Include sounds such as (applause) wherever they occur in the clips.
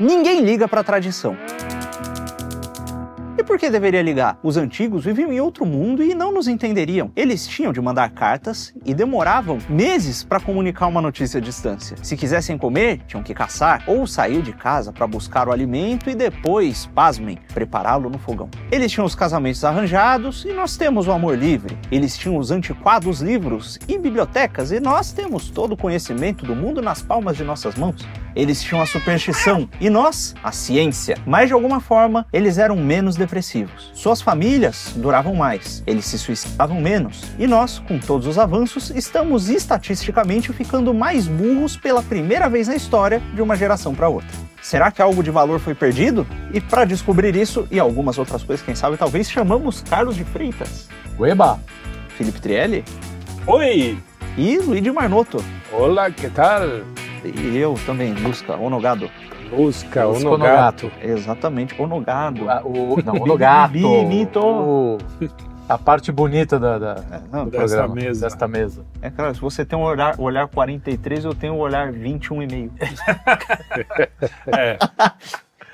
Ninguém liga para a tradição. E por que deveria ligar? Os antigos viviam em outro mundo e não nos entenderiam. Eles tinham de mandar cartas e demoravam meses para comunicar uma notícia à distância. Se quisessem comer, tinham que caçar ou sair de casa para buscar o alimento e depois, pasmem, prepará-lo no fogão. Eles tinham os casamentos arranjados e nós temos o amor livre. Eles tinham os antiquados livros e bibliotecas e nós temos todo o conhecimento do mundo nas palmas de nossas mãos. Eles tinham a superstição e nós, a ciência. Mas de alguma forma, eles eram menos depressivos. Suas famílias duravam mais, eles se suicidavam menos. E nós, com todos os avanços, estamos estatisticamente ficando mais burros pela primeira vez na história de uma geração para outra. Será que algo de valor foi perdido? E para descobrir isso e algumas outras coisas, quem sabe, talvez chamamos Carlos de Freitas, Ueba! Felipe Trielli Oi! e Luigi Marnoto. Olá, que tal? E eu também, Lusca Onogado. Lusca, Lusca Onogato. Exatamente, Onogado. O, (laughs) não, o no gato. Bonito. O- a parte bonita da, da- Não, do Desta programa. mesa. Desta mesa. É claro, se você tem um olhar, olhar 43, eu tenho um olhar 21,5. (laughs) É,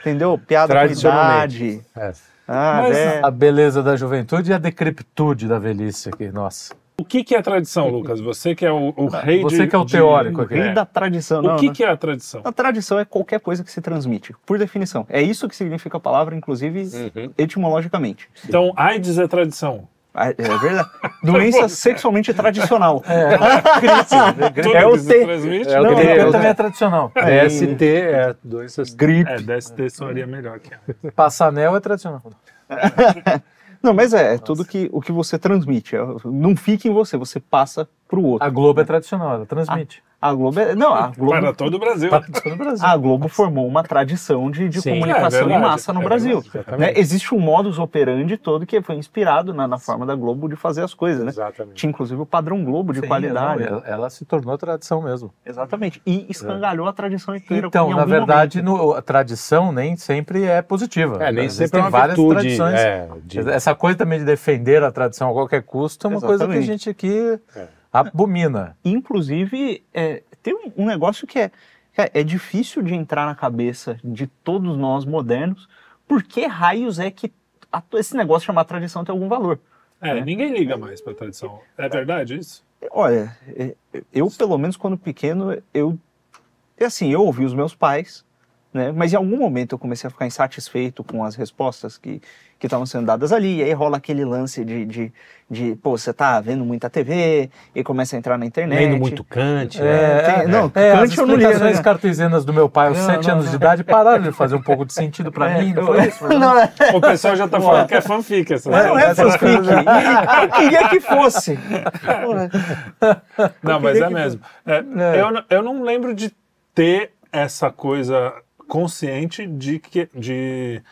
Entendeu? Piada com idade. é. Ah, Mas é. A beleza da juventude e a decrepitude da velhice aqui, nossa. O que, que é tradição, Lucas? Você que é o, o rei de... Você que é o de- teórico O aqui. rei É. da tradição. O não, que, não. que é a tradição? A tradição é qualquer coisa que se transmite, por definição. É isso que significa a palavra, inclusive Uhum. etimologicamente. Então, AIDS é tradição. Ah, É verdade. Doença (laughs) sexualmente tradicional. (laughs) É o que se T. transmite? É, o Não, que também é tradicional. DST é doenças. Gripe. É, DST soaria melhor que a... Passar anel é tradicional. (laughs) Não, mas é, é tudo que, o que você transmite. É, Não fica em você, você passa pro outro. A Globo é tradicional, ela transmite. A Globo é, Não, a Globo, Para todo o Brasil. Para todo o Brasil. a Globo formou uma tradição de, de Sim. comunicação É em massa no é Brasil. verdade, exatamente. Né? Existe um modus operandi todo que foi inspirado na, na forma da Globo de fazer as coisas, né? Exatamente. Tinha inclusive o padrão Globo de Sim, qualidade. ela, ela se tornou tradição mesmo. Exatamente. E escangalhou a tradição inteira. Então, na verdade, no- a tradição nem sempre é positiva. É, nem Existem sempre é uma várias virtude. tradições. É, de- Essa coisa também de defender a tradição a qualquer custo é uma coisa que a Exatamente. gente aqui É. abomina. Inclusive, é, tem um, negócio que é, que é, difícil de entrar na cabeça de todos nós modernos. Por que raios é que a- esse negócio de chamar tradição tem algum valor? É, ninguém liga mais pra tradição. É verdade isso? Olha, é, eu, pelo menos quando pequeno, eu. é Assim, eu ouvi os meus pais, né? Mas em algum momento eu comecei a ficar insatisfeito com as respostas que que estavam sendo dadas ali. E aí rola aquele lance de, de, de, pô, você tá vendo muita TV e começa a entrar na internet. Lendo muito Kant. né? É, tem- não, é, as Kant eu não lia, explicações né? cartesianas do meu pai aos Não, sete não, anos não. de idade pararam de fazer um (laughs) pouco de sentido pra É, mim, não foi isso? Não, é, O pessoal já tá falando que é fanfic essa. não é essas fanfic. (laughs) Eu queria que fosse. Não, mas é mesmo. É, É. Eu, não- eu não lembro de ter essa coisa consciente de que de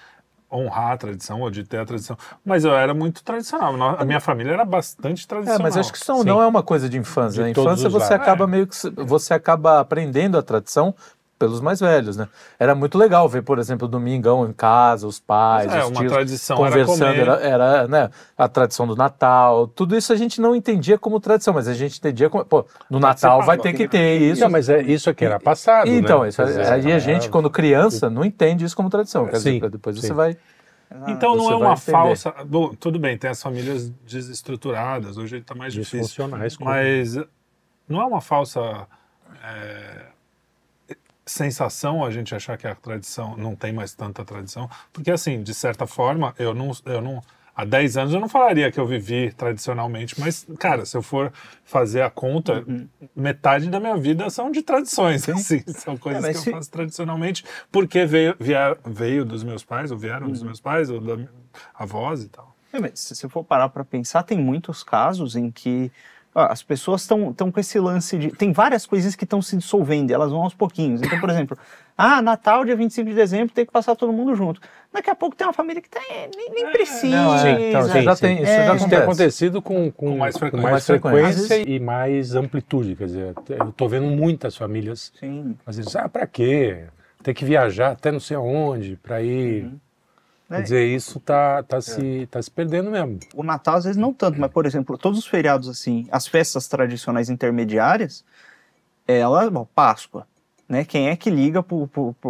honrar a tradição ou de ter a tradição. Mas eu era muito tradicional. A minha família era bastante É, tradicional. mas acho que isso Sim. não é uma coisa de infância. De Na infância você lados. acaba É. meio que você acaba aprendendo a tradição pelos mais velhos, né? Era muito legal ver, por exemplo, domingão em casa, os pais, é, os uma tios tradição conversando, era comer. era, era, né, a tradição do Natal, tudo isso a gente não entendia como tradição, mas a gente entendia como, pô, no Natal vai ter que ter isso. Não, mas é isso aqui era passado. Então, né? isso, Quer dizer, aí a gente, quando criança, não entende isso como tradição. Quer Sim, dizer, depois sim. você vai. Então não Você é uma falsa. Bom, tudo bem, tem as famílias desestruturadas, hoje está mais difícil. Mas não é uma falsa é, sensação a gente achar que a tradição não tem mais tanta tradição. Porque, assim, de certa forma, eu não. Eu não Há 10 anos eu não falaria que eu vivi tradicionalmente, mas, cara, se eu for fazer a conta, Uhum. metade da minha vida são de tradições, assim, (laughs) são coisas É, que se- eu faço tradicionalmente, porque veio, vier- veio dos meus pais, ou vieram Uhum. dos meus pais, ou da avós e tal. É, mas se você for parar para pensar, tem muitos casos em que as pessoas estão com esse lance de. Tem várias coisas que estão se dissolvendo, elas vão aos pouquinhos. Então, por exemplo, ah, Natal, dia 25 de dezembro, tem que passar todo mundo junto. Daqui a pouco tem uma família que tá, é, nem, nem precisa. Não, é, então, sim, já sim. tem, isso É, já Isso tem acontecido com, com, Com mais frequência. mais Mais frequência. frequência e mais amplitude. Quer dizer, eu estou vendo muitas famílias Sim. fazendo isso. Ah, para quê? Tem que viajar até não sei aonde para ir. É. Quer dizer, isso tá, tá, se, tá se perdendo mesmo. O Natal, às vezes, não tanto, mas, por exemplo, todos os feriados, assim, as festas tradicionais intermediárias, ela, bom, Páscoa, né? Quem é que liga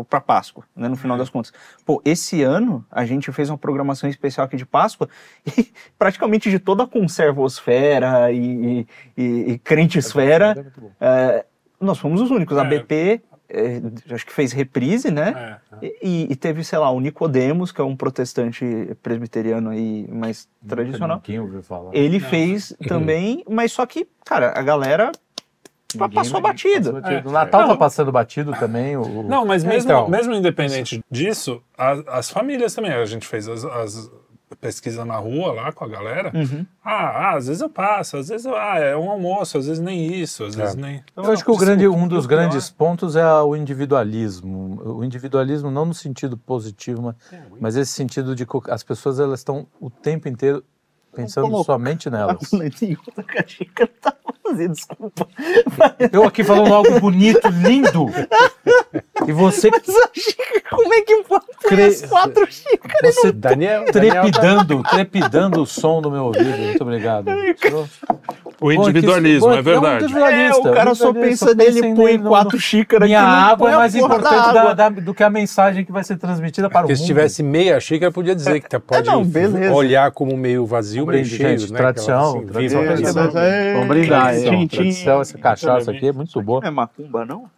pra Páscoa, né? No final das contas. Pô, esse ano a gente fez uma programação especial aqui de Páscoa (laughs) e praticamente de toda a conservosfera e, e, e, e crentesfera, é, nós fomos os únicos. A É. BP, é, acho que fez reprise, né? É. E, e teve, sei lá, o Nicodemos, que é um protestante presbiteriano aí mais tradicional. Quem ouviu falar? Ele Não. fez também, mas só que, cara, a galera Ninguém- passou batido. passou batido. É. O Natal Não. tá passando batido também. O... Não, mas É, mesmo, então. mesmo independente disso, a- as famílias também. A gente fez as, as pesquisas na rua lá com a galera. Uhum. Ah, ah, às vezes eu passo, às vezes eu, ah, é um almoço, às vezes nem isso, às vezes nem. Eu acho que o grande, um dos grandes pontos é o individualismo. O individualismo não no sentido positivo, mas, mas esse sentido de que as pessoas elas estão o tempo inteiro pensando somente (laughs) nelas. Tá fazendo, desculpa. Eu aqui falando algo bonito, lindo, e você Mas a xícara, como é que pode pôr Cre- as quatro xícaras? você Daniel, Daniel tá- trepidando, trepidando o som do meu ouvido. Muito obrigado. O individualismo, Pô, é verdade. individualista, É, o cara só pensa nele, em põe quatro no- xícaras Minha água é mais importante da- da- do que a mensagem que vai ser transmitida para o Porque mundo. se tivesse meia xícara, podia dizer que tá- pode não, beleza. olhar como meio vazio, meio cheio, gente, né? tradição, assim, tradição. Vamos brindar, Tchim, hein? tchim. Tradição, essa cachaça aqui é muito boa. Não é macumba, não?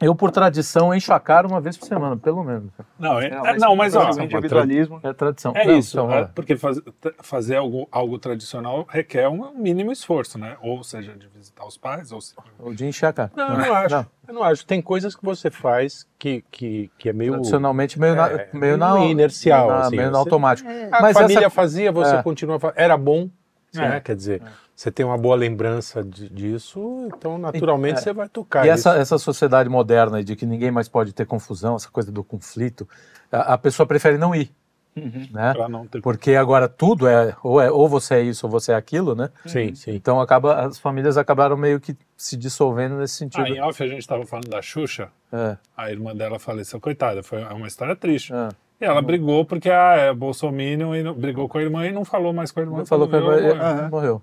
Eu, por tradição, encho a cara uma vez por semana, pelo menos. Não, é- é- não, mas ó, o individualismo. É tradição. é Não, isso. então, é, é. porque faz- fazer algo, algo tradicional requer um mínimo esforço, né? Ou seja, de visitar os pais, ou se- O de encher a cara. Não, eu não acho. Eu não acho. Tem coisas que você faz que, que, que é meio. Tradicionalmente, meio, na, É, meio na... inercial, na- assim, meio você- automático. A Mas família essa- fazia, você É. continua fazendo. Era bom, É. né? Quer dizer, você tem uma boa lembrança de- disso, então naturalmente É. você vai tocar. E essa, isso. essa sociedade moderna de que ninguém mais pode ter confusão, essa coisa do conflito, a, a pessoa prefere não ir, né? pra não ter. Porque agora tudo é ou, é ou você é isso ou você é aquilo, né? Sim, sim. Então acaba as famílias acabaram meio que se dissolvendo nesse sentido. Ah, em off a gente estava falando da Xuxa, É, a irmã dela faleceu, coitada, foi uma história triste. é. E ela brigou porque ah, é bolsominion e não- brigou com a irmã e não falou mais com a irmã. Não falou que Falou, ele "Eu- é, morreu.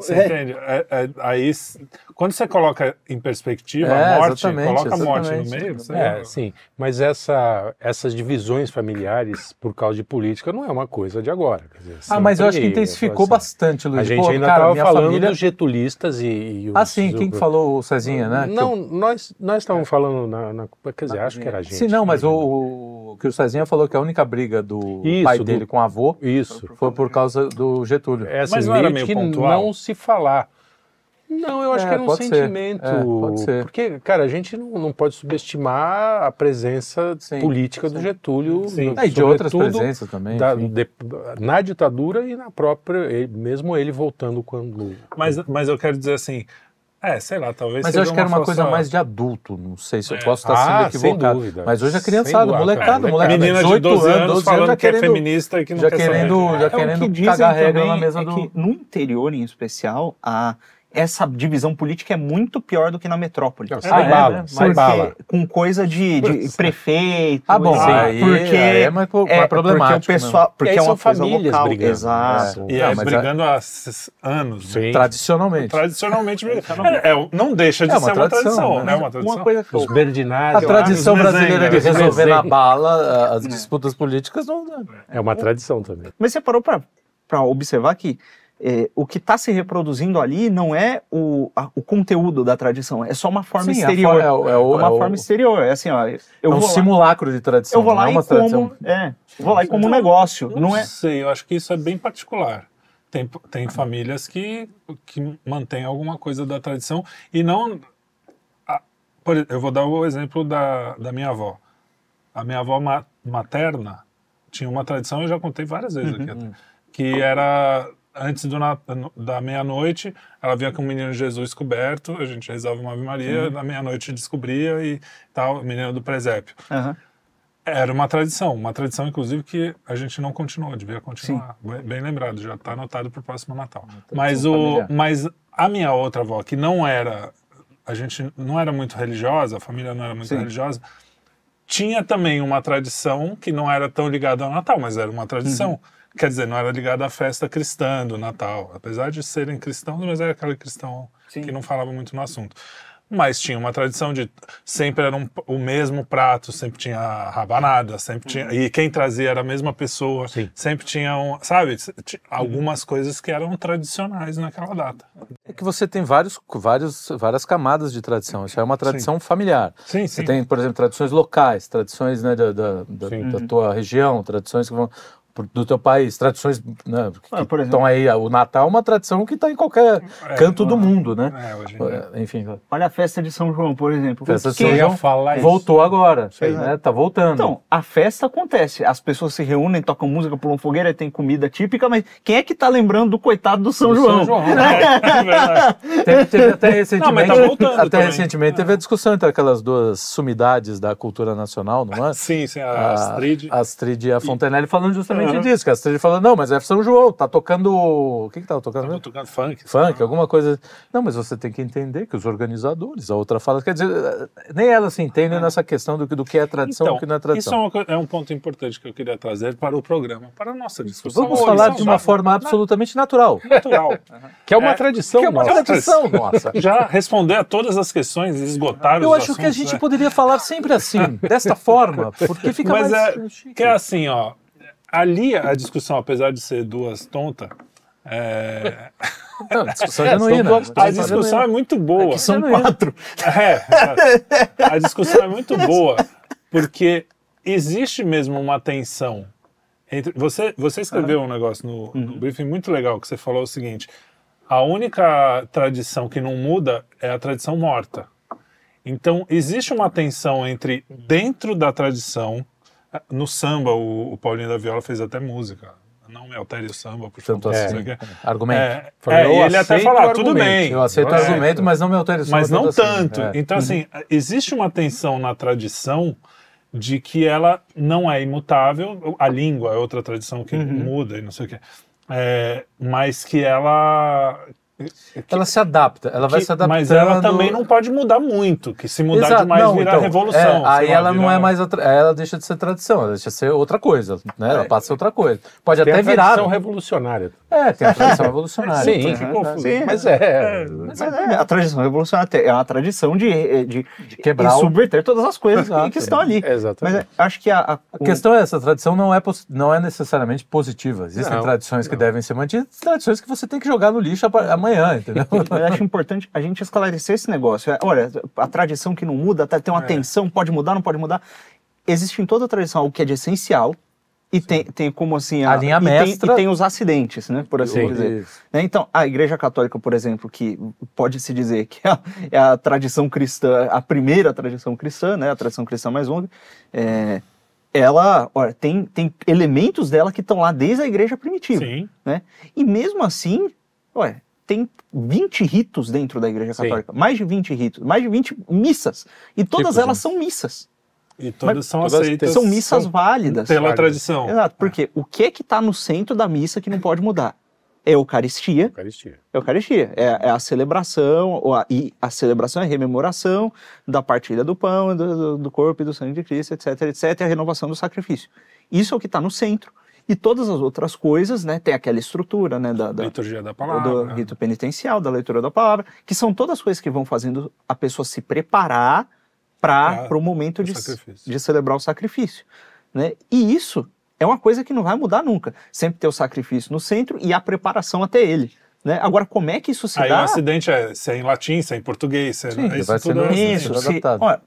Você (laughs) entende? É- é- aí, quando você coloca em perspectiva É, a morte, exatamente, coloca a morte no meio, você É, sim. Mas essa, essas divisões familiares por causa de política não é uma coisa de agora. quer dizer, Ah, mas eu acho que intensificou assim, bastante, Luiz. A gente Pô, ainda estava falando família... dos getulistas e, e os- Ah, sim, quem que falou? O Cezinha, né? Não, eu- nós nós estávamos falando na, na- Quer dizer, acho que era a gente. Sim, não, mas né? o, o que o Cezinha falou que a única briga do Isso, pai do- dele com o avô Isso. foi por causa do Getúlio. É assim, Mas não era meio pontual? não se falar. Não, eu acho É, que era um pode ser. sentimento. É, pode ser. Porque, cara, a gente não, não pode subestimar a presença Sim, política do Getúlio. Sim. Ah, e de outras presenças também. da- de- na ditadura e na própria. ele- mesmo ele voltando quando. Mas, mas eu quero dizer assim, é, sei lá, talvez Mas eu acho que era uma coisa falsa- mais de adulto, não sei se eu É. posso estar Ah, sendo sem equivocado. dúvida. Mas hoje Sem criançada, molecada, É, molecada, Menina de 18 12 anos, 12 falando já que é querendo, feminista e que não já quer querendo, já É, querendo que dizem cagar regra na mesa é do... no interior, em especial, a, essa divisão política é muito pior do que na metrópole. Não, Ah, sai é, bala, né? sai Porque bala. com coisa de, de prefeito. Ah, bom, assim, aí, porque aí é mais, po- mais é, problemático. Porque o pessoal, porque é uma coisa local. brigando, Exato. né? E Não, é brigando há anos. né? Sim. Tradicionalmente. Tradicionalmente brigando. É, é, não deixa de É uma ser uma tradição, tradição, né? né? Uma tradição. Uma coisa que Os Berdinários. A tradição brasileira de resolver na bala as disputas políticas não. É uma tradição também. Mas você parou para observar que é, o que está se reproduzindo ali não é o, a- o conteúdo da tradição, é só uma forma Sim, a exterior. é é o- uma é o- forma exterior. É assim, ó, eu É um vou lá, simulacro de tradição. eu vou não lá é e uma tradição. como, é, vou lá e como um negócio, não é? sei, eu acho que isso é bem particular. Tem, tem famílias que, que mantêm alguma coisa da tradição e não. a- por, eu vou dar o exemplo da, da minha avó. A minha avó ma- materna tinha uma tradição, eu já contei várias vezes aqui, até, que era antes do da meia-noite, ela vinha com o menino Jesus coberto, a gente rezava uma Ave Maria, na meia-noite descobria e tal, o menino do presépio. Aham. Era uma tradição, uma tradição inclusive que a gente não continuou, devia continuar. Bem, bem lembrado, já está anotado para o próximo Natal. Mas, o, familiar. mas a minha outra avó, que não era, a gente não era muito religiosa, a família não era muito Sim. religiosa, tinha também uma tradição que não era tão ligada ao Natal, mas era uma tradição. Quer dizer, não era ligada à festa cristã do Natal, apesar de serem cristãos, mas era aquele cristão Sim. que não falava muito no assunto. mas tinha uma tradição de sempre era um- o mesmo prato, sempre tinha rabanada, sempre tinha e quem trazia era a mesma pessoa, Sim. sempre tinha, um, sabe, t- algumas coisas que eram tradicionais naquela data. É que você tem vários, vários, várias camadas de tradição. Isso é uma tradição familiar. Sim, Você sim. tem, por exemplo, tradições locais, tradições né, da, da, da- Sim. da tua região, tradições que vão do teu país, tradições né, que Ah, por exemplo. estão aí. O Natal é uma tradição que está em qualquer É, canto do mundo, né? É, hoje em dia. É, Enfim, Olha a festa de São João, por exemplo. Festa de São João ia falar isso. voltou agora, Sim. né? Tá voltando. Então, a festa acontece. As pessoas se reúnem, tocam música, pulam fogueira, tem comida típica, mas quem é que tá lembrando do coitado do São Do João? São João. (laughs) É verdade. Teve, teve até recentemente, tá voltando até também. recentemente teve a discussão entre aquelas duas sumidades da cultura nacional, não é? Sim, sim, a A Astrid. Astrid e a Fontenelle falando justamente Aham. disso, que a Astrid falando, não, mas é São João, tá tocando. O que que tava tocando? Tava mesmo? tocando funk. Funk, alguma coisa. Não, mas você tem que entender que os organizadores, a outra fala, quer dizer, nem elas se entendem nessa questão do que, do que é tradição e Então, do que não é isso é, tradição. uma co- é um ponto importante que eu queria trazer para o programa, para a nossa discussão. Vamos falar isso de uma forma absolutamente natural. natural. (laughs) Que é uma É, tradição Que é uma nossa. tradição (laughs) nossa. (laughs) Já responder a todas as questões e esgotar Eu acho que a assuntos, gente né? poderia falar sempre assim, desta forma, porque fica Mas mais. é que é assim, ó. Ali a discussão, apesar de ser duas (laughs) (laughs) tontas, é, Não, discussão genuína. a discussão é muito boa. São Genuíno. quatro. (laughs) É, a discussão é muito boa, porque existe mesmo uma tensão. Entre, você, você escreveu um negócio no, no briefing muito legal, que você falou o seguinte: a única tradição que não muda é a tradição morta. Então, existe uma tensão entre dentro da tradição. No samba, o, o Paulinho da Viola fez até música. Não me altere o samba, por Tanto favor. assim. quê. Argumento. É, é, eu ele até o "Ah, tudo argumento." bem. Eu aceito o É, argumento, mas não me altere o som, mas não assim. tanto. É. Então, assim, existe uma tensão na tradição de que ela não é imutável. A língua é outra tradição que muda e não sei o quê. É, mas que ela. Ela se adapta, ela vai que- se adaptando. mas ela também não pode mudar muito, que se mudar Exato, demais não, vira então, revolução. é, aí lá, ela não vira- é mais a tra- ela deixa de ser tradição, ela deixa de ser outra coisa, né? Ela passa a ser outra coisa. Pode Tem até a virar. tradição revolucionária. É, tem a tradição revolucionária. (laughs) Sim, Então, que confuso. Sim, Mas é. Mas é, a tradição revolucionária é uma tradição de, de, quebrar de subverter todas as coisas que estão ali. Exatamente. Mas é, acho que a, a- A questão é essa, a tradição não é, não é necessariamente positiva. Existem Não, tradições que devem ser mantidas, tradições que você tem que jogar no lixo apa- amanhã, entendeu? Eu acho importante a gente esclarecer esse negócio. É, Olha, a tradição que não muda, tá- tem uma É. tensão, pode mudar, não pode mudar. Existe em toda tradição algo que é de essencial e tem, tem como assim... A linha e tem- mestra- E tem os acidentes, né? Por assim Sim. dizer. Né, Então, a Igreja Católica, por exemplo, que pode-se dizer que é a, é a tradição cristã, a primeira tradição cristã, né, a tradição cristã mais longa, é, ela olha, tem, tem elementos dela que estão lá desde a Igreja primitiva. Sim. Né? E mesmo assim, olha, tem 20 ritos dentro da Igreja Sim. Católica, mais de 20 ritos, mais de 20 missas, e todas Tipos, elas são missas. E todas Mas são todas aceitas. São missas são válidas. Pela válidas. tradição. Exato, porque o que é que está no centro da missa que não pode mudar? É a Eucaristia, Eucaristia. Eucaristia. É, é a celebração, ou a, e a celebração é a rememoração da partilha do pão, do, do- do corpo e do sangue de Cristo, etc, etc, e a renovação do sacrifício. Isso é o que está no centro. E todas as outras coisas, né, tem aquela estrutura, né, da, da- Liturgia da do palavra. né? rito penitencial, da leitura da palavra, que são todas coisas que vão fazendo a pessoa se preparar para o momento o de, de celebrar o sacrifício. Né? E isso é uma coisa que não vai mudar nunca. Sempre ter o sacrifício no centro e a preparação até ele. Né? Agora, como é que isso se Aí o dá? acidente é se é em latim, se é em português, se é, Sim, isso vai tudo sendo é. Isso, se,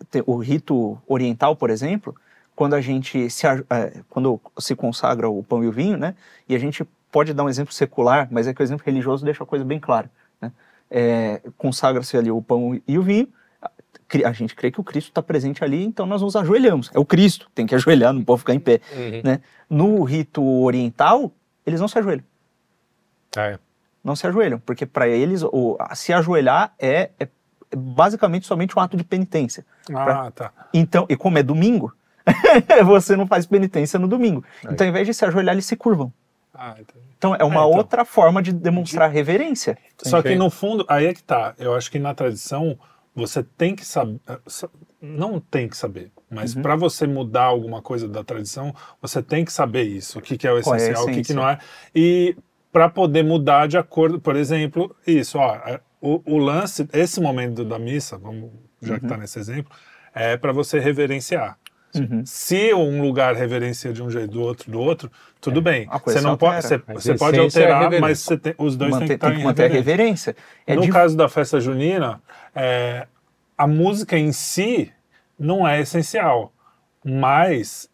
tem o rito oriental, por exemplo, quando a gente se, é, quando se consagra o pão e o vinho, né? E a gente pode dar um exemplo secular, mas é que o exemplo religioso deixa a coisa bem clara. Né? É, Consagra-se ali o pão e o vinho. a- gente crê que o Cristo está presente ali, então nós nos ajoelhamos. É o Cristo, tem que ajoelhar, não pode ficar em pé. Né? No rito oriental, eles não se ajoelham. Ah, é. Não se ajoelham, porque para eles o, se ajoelhar é, é basicamente somente um ato de penitência. Ah, tá. Então, e como é domingo, (laughs) você não faz penitência no domingo. Então, ao invés de se ajoelhar, eles se curvam. Ah. Então, é uma É, então. outra forma de demonstrar reverência. Só que no fundo, aí é que tá. Eu acho que na tradição você tem que saber, não tem que saber, mas Uhum. para você mudar alguma coisa da tradição, você tem que saber isso, o que, que é o é essencial, o que, que não é. E para poder mudar de acordo, por exemplo, isso, ó, é, o, o lance, esse momento da missa, vamos, já que está nesse exemplo, é para você reverenciar. Uhum. Se um lugar reverencia de um jeito, do outro, do outro, tudo bem. a coisa Você não pode, você, pode é alterar, reverência. mas você tem- os dois Manter- têm que estar tem que em manter a reverência. reverência. É no de- caso da festa junina, é, a música em si não é essencial, mas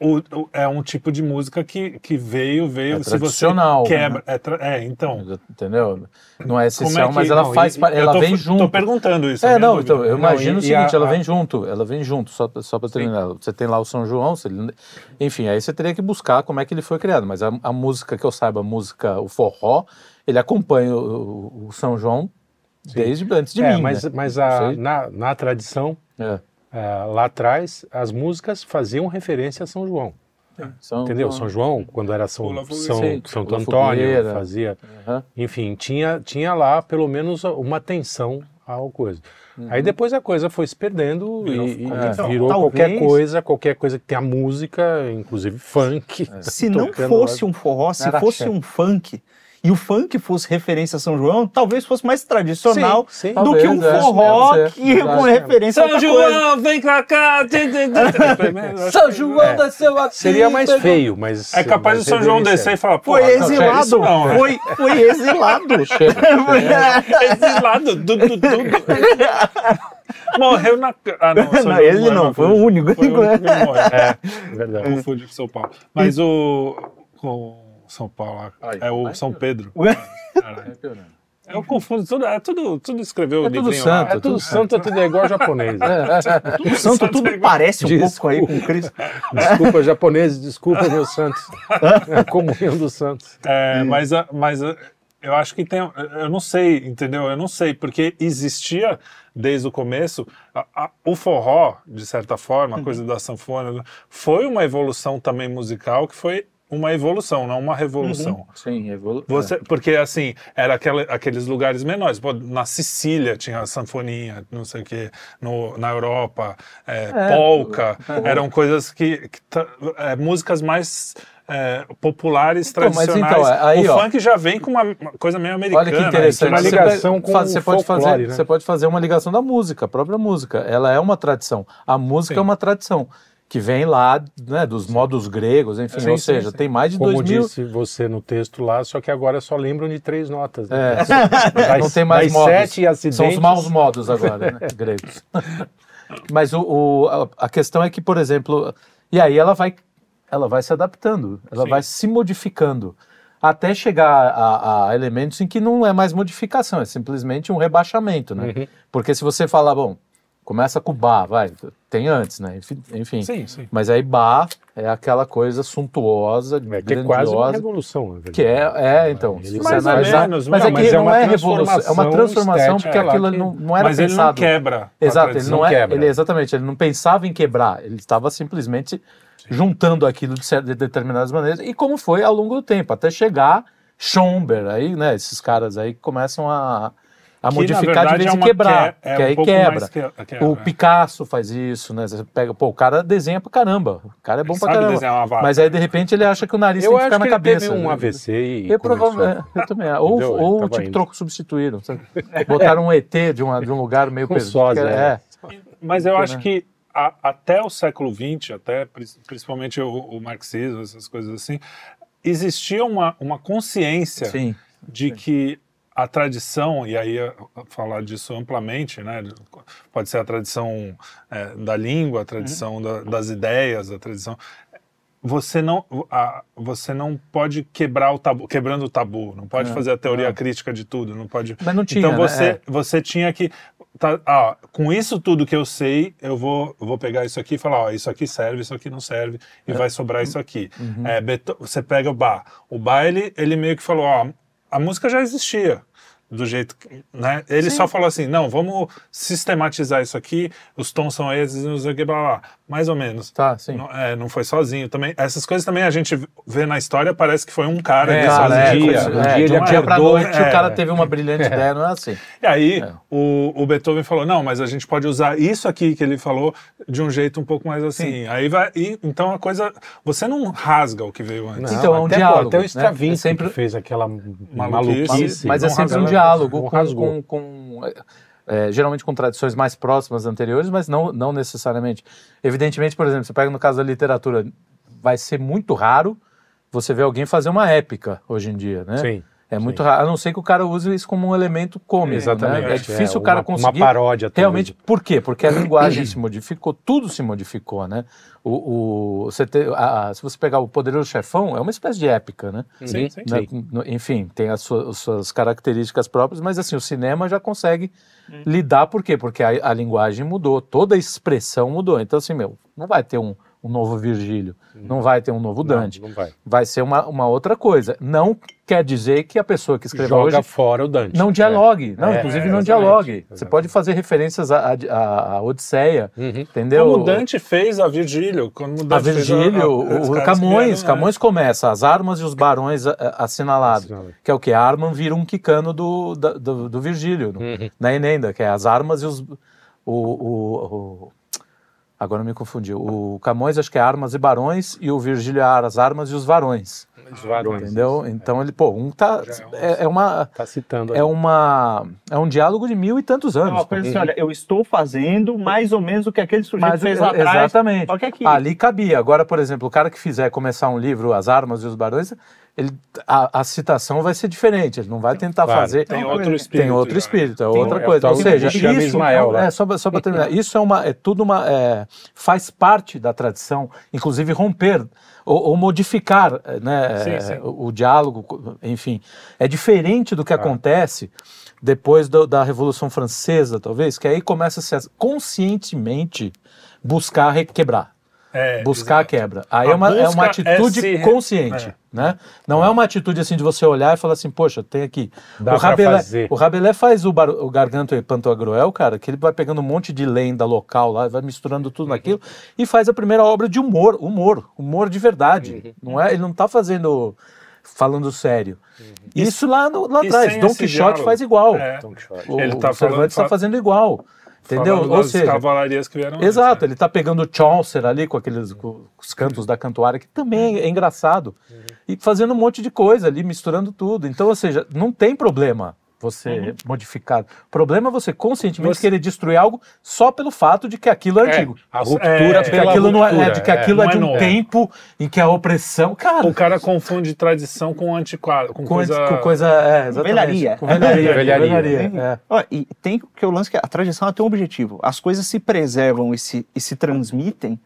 o- o- é um tipo de música que, que veio, veio. É se você tradicional, quebra, é, tra- é, então. Entendeu? Não é essencial, é que- mas ela não, faz, e- ela tô- vem junto. perguntando isso. É, não, dúvida. então, eu Não, imagino e- o seguinte, a- ela a- vem junto, ela vem junto, só, só para terminar. Você tem lá o São João, ele- enfim, aí você teria que buscar como é que ele foi criado, mas a, a música que eu saiba, a música, o forró, ele acompanha o, o- São João desde antes de É, mim, mas, né? mas a- na, na tradição, É, ah, lá atrás, as músicas faziam referência a São João. São Entendeu? São João, quando era São. São, Sim, Santo pula Antônio, fogueira. fazia. Aham. Enfim, tinha, tinha lá pelo menos uma atenção ao coisa. Aí depois a coisa foi se perdendo Virou- e, e então, virou talvez- qualquer coisa, qualquer coisa que tenha música, inclusive funk. Se não fosse lá. um forró, se fosse axé. um funk, e o funk fosse referência a São João, talvez fosse mais tradicional Sim, sim. do que um Talvez, é, forró deve ser. que com referência a São outra coisa. João, vem pra cá! São João desceu aqui. Seria mais pegou- feio, mas. É capaz mas do São João descer e falar, pô, Foi não, exilado, isso não, né? foi, foi exilado. (laughs) Chega. Exilado, tudo, tudo. (laughs) Morreu na. Ah, não, São Não, ele não, foi o único. Foi o único que morreu. É, verdade. Confunde com São Paulo. Mas o. São Paulo, Ai, é o São. Pedro. Ué? Caralho. Eu confundo tudo, é tudo, tudo escreveu É o tudo santo, lá. É tudo santo, é tudo igual japonês. né? O santo tudo parece um Desculpa. pouco aí com Cristo. (laughs) Desculpa, japoneses, desculpa, meus santos. É a comunhão dos santos. É, mas, a- mas a- eu acho que tem. Eu não sei, entendeu? Eu não sei, porque existia desde o começo a- a- o forró, de certa forma, a coisa da sanfona, foi uma evolução também musical que foi uma evolução, não uma revolução. Sim, evolu... Você, porque assim, era aquela, aqueles lugares menores. Pô, na Sicília tinha a sanfoninha, não sei o quê, no, na Europa, é, polca, eram coisas que. que é, músicas mais. é, populares, Então, mas tradicionais. então, aí, o ó. funk já vem com uma coisa meio americana. Olha que interessante. uma Você ligação pega- com faz- você pode fazer, né? Você pode fazer uma ligação da música, a própria música. Ela é uma tradição. A música Sim. é uma tradição que vem lá né, dos modos gregos, enfim. Sim, ou sim, seja, sim. tem mais de Como dois mil. disse você no texto lá, só que agora só lembram de três notas. né? É, Das- (laughs) não tem mais modos. sete acidentes. São os maus modos agora, né, (laughs) gregos. Mas o, o- a, questão é que, por exemplo, e aí ela vai, ela vai se adaptando, ela vai se modificando, até chegar a, a elementos em que não é mais modificação, é simplesmente um rebaixamento, né? Uhum. Porque se você falar, bom, começa com bar, vai, tem antes, né? Enfim. Sim, sim. Mas aí bar é aquela coisa suntuosa, É que é quase uma grandiosa, revolução. na verdade. que é, é então, Ele Mais analisar, menos, mas não, é que mas é uma é revolução, é uma transformação porque aquilo que- não, não era Mas ele pensado. não quebra. Exato, ele não é, quebra. ele exatamente, ele não pensava em quebrar, ele estava simplesmente juntando aquilo de, de determinadas maneiras e como foi ao longo do tempo, até chegar Schomberg, aí, né, esses caras aí que começam a, a Que, modificar verdade, de vez é em uma quebrar, que- é que um aí pouco quebra. mais que- quebra, O é. Picasso faz isso, né? Você pega, pô, o cara desenha pra caramba. O cara é bom pra Sabe caramba. desenhar uma vaca. Mas aí, de repente, ele acha que o nariz Eu tem que acho ficar na ele cabeça. teve um né? AVC e. Eu, provavelmente, eu também. Ou? Ele ou tipo, indo. troco substituíram. sabe? (laughs) Botaram um ET de, uma, de um lugar meio perdido. que é. é. Mas eu acho né? que a- até o século XX, até pri- principalmente o, o marxismo, essas coisas assim, existia uma, uma consciência Sim. de que a tradição, e aí eh, falar disso amplamente, né? pode ser a tradição eh, da língua, a tradição da- das ideias, a tradição. Você não, a- você não pode quebrar o tabu, quebrando o tabu, não pode É, fazer a teoria é. crítica de tudo, não pode. Mas não tinha, então né? você, É. você tinha que, tá, ah, com isso tudo que eu sei, eu vou, vou pegar isso aqui e falar, ó, isso aqui serve, isso aqui não serve, e vai sobrar isso aqui. Uhum. É, Beto- você pega o bar, o bar ele, ele meio que falou, ó, a música já existia do jeito que, né? Ele só falou assim, não, vamos sistematizar isso aqui, os tons são esses, não sei o que, blá, blá. Mais ou menos. Tá, sim. Não, é, não foi sozinho também. Essas coisas também a gente vê na história, parece que foi um cara É, que sozinho. é, dia, um é, dia de ele um dia pra noite é. o cara teve uma brilhante (laughs) ideia, não é assim. E aí É. o, o Beethoven falou, não, mas a gente pode usar isso aqui que ele falou de um jeito um pouco mais assim. Aí vai, e, então a coisa, você não rasga o que veio antes. Não, Então, é um até, diálogo, Até o né? Stravinsky É sempre- fez aquela Maluquice, maluquice. Mas é sempre um diálogo com, com, com, é, geralmente com tradições mais próximas anteriores, mas não, não necessariamente. Evidentemente, por exemplo, você pega no caso da literatura, vai ser muito raro você ver alguém fazer uma épica hoje em dia, né? Sim. É muito sim. raro, a não ser que o cara use isso como um elemento cômico. Exatamente. Né? É difícil o cara uma, conseguir. Uma paródia. talvez. Realmente, por quê? Porque a (coughs) linguagem se modificou, tudo se modificou, né? O, o- você te- a- a- se você pegar o Poderoso Chefão, é uma espécie de épica, né? Sim, sim. Né? No- Enfim, tem as suas, as suas características próprias, mas assim, o cinema já consegue lidar, por quê? Porque a, a linguagem mudou, toda a expressão mudou. Então, assim, meu, não vai ter um, um novo Virgílio, não vai ter um novo Não, Dante, Não, vai. vai ser uma, uma outra coisa. Não quer dizer que a pessoa que escreveu Joga hoje fora o Dante. não dialogue, não, É, inclusive é, não exatamente, dialogue. Você exatamente. pode fazer referências à, à, à Odisseia, Uhum. entendeu? Como o Dante fez a Virgílio. Quando o a Dante fez Virgílio, os o, Camões, vieram, Camões começa, as armas e os barões a- a- assinalados, Assinalado. que é o que? Arman vira um quicano do, do, do Virgílio, Uhum. na Enenda, que é as armas e os... O, o- o- agora eu me confundi. O Camões acho que é armas e barões, e o Virgílio é as armas e os varões, Os varões. entendeu? Então ele, pô, um tá... É É, é uma... Tá citando. É, uma, é um diálogo de mil e tantos É anos. uma coisa assim, olha, eu estou fazendo mais ou menos o que aquele sujeito Mas, fez é- lá atrás. exatamente. Que aqui. Ali cabia. Agora, por exemplo, o cara que fizer começar um livro, As Armas e os Barões, ele, a, a citação vai ser diferente. Ele não vai tentar Claro. fazer. Tem Não, outro é- espírito. Tem outro já. espírito, é Tem- outra é o coisa. tal Ou seja, isso Ismael lá. é, só, só para (laughs) terminar, isso é uma, é tudo uma, é, faz parte da tradição, inclusive romper ou, ou modificar, né, Sim, sim. O, o diálogo, enfim, é diferente do que acontece depois do- da Revolução Francesa, talvez, que aí começa -se a conscientemente buscar re- quebrar É, buscar a quebra. Aí A é uma, é uma busca atitude é se- consciente, é. né? Não é uma atitude assim de você olhar e falar assim, poxa, tem aqui. Dá o, Rabelais, fazer. o Rabelais faz o, bar, o Garganto e Pantagruel, cara, que ele vai pegando um monte de lenda local lá, vai misturando tudo naquilo e faz a primeira obra de humor, humor, humor de verdade. Não é, ele não tá fazendo falando sério. Isso lá, no, lá atrás, esse Quixote diálogo. faz igual. É. O, Ele tá o Cervantes está fazendo igual. Entendeu? Falando Ou seja, cavalarias que vieram Exato, antes, né? ele tá pegando Chaucer ali com aqueles com os cantos da cantuária, que também é engraçado, e fazendo um monte de coisa ali, misturando tudo. Então, ou seja, não tem problema você modificar. O problema é você conscientemente Você- querer destruir algo só pelo fato de que aquilo é, É, antigo. a ruptura É, De que pela aquilo não é, ruptura, é, de que aquilo é, não de é um novo. tempo em que a opressão. Cara, O cara confunde tradição com antiquado, com, com coisa... com coisa. É, exatamente. velharia. Com velharia. com Velharia. velharia, é. E tem que o lance que a tradição tem um objetivo. As coisas se preservam e se, e se transmitem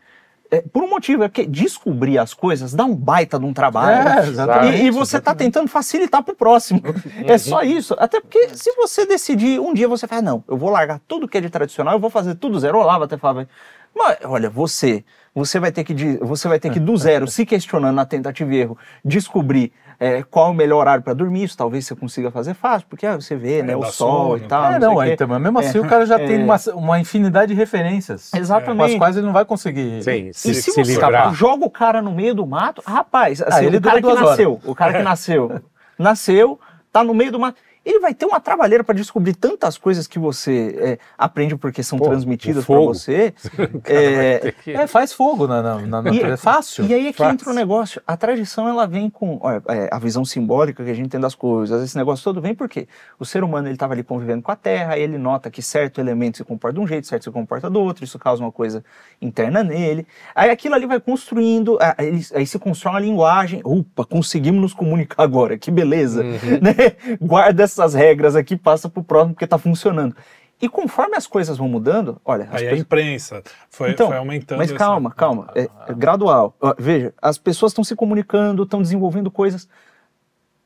é, por um motivo, é porque descobrir as coisas dá um baita de um trabalho. É, exatamente. E, e você está tentando facilitar para o próximo. É só isso. Até porque se você decidir, um dia você fala, não, eu vou largar tudo que é de tradicional, eu vou fazer tudo zero. Olavo até falava, mas olha, você, você vai ter que, você vai ter que do zero, se questionando na tentativa e erro, descobrir é, qual é o melhor horário para dormir. Isso talvez você consiga fazer fácil, porque ah, você vê, né, o sol sono, e tal. É, não, o aí mas mesmo assim É, o cara já (laughs) é. tem uma, uma infinidade de referências. Exatamente. Com as quais ele não vai conseguir. Sim, E se, se, se você livrar. joga o cara no meio do mato, rapaz, assim, ele o cara que nasceu, o cara que nasceu, nasceu, tá no meio do mato, ele vai ter uma trabalheira para descobrir tantas coisas que você é, aprende porque são Pô, transmitidas para você. (laughs) É, que- É, faz fogo na, na, na E- natureza. É fácil. e aí é que Fácil. entra o negócio. A tradição ela vem com olha, é, a visão simbólica que a gente tem das coisas. Esse negócio todo vem porque o ser humano ele estava ali convivendo com a Terra, aí ele nota que certo elemento se comporta de um jeito, certo se comporta do outro. Isso causa uma coisa interna nele. Aí aquilo ali vai construindo, aí, aí se constrói uma linguagem. Opa, conseguimos nos comunicar agora. Que beleza, Uhum. né? Guarda essas regras aqui, passa pro próximo porque está funcionando. E conforme as coisas vão mudando, olha, Aí a imprensa foi, então, foi aumentando. mas essa- calma, calma, é, é gradual. Veja, as pessoas estão se comunicando, estão desenvolvendo coisas.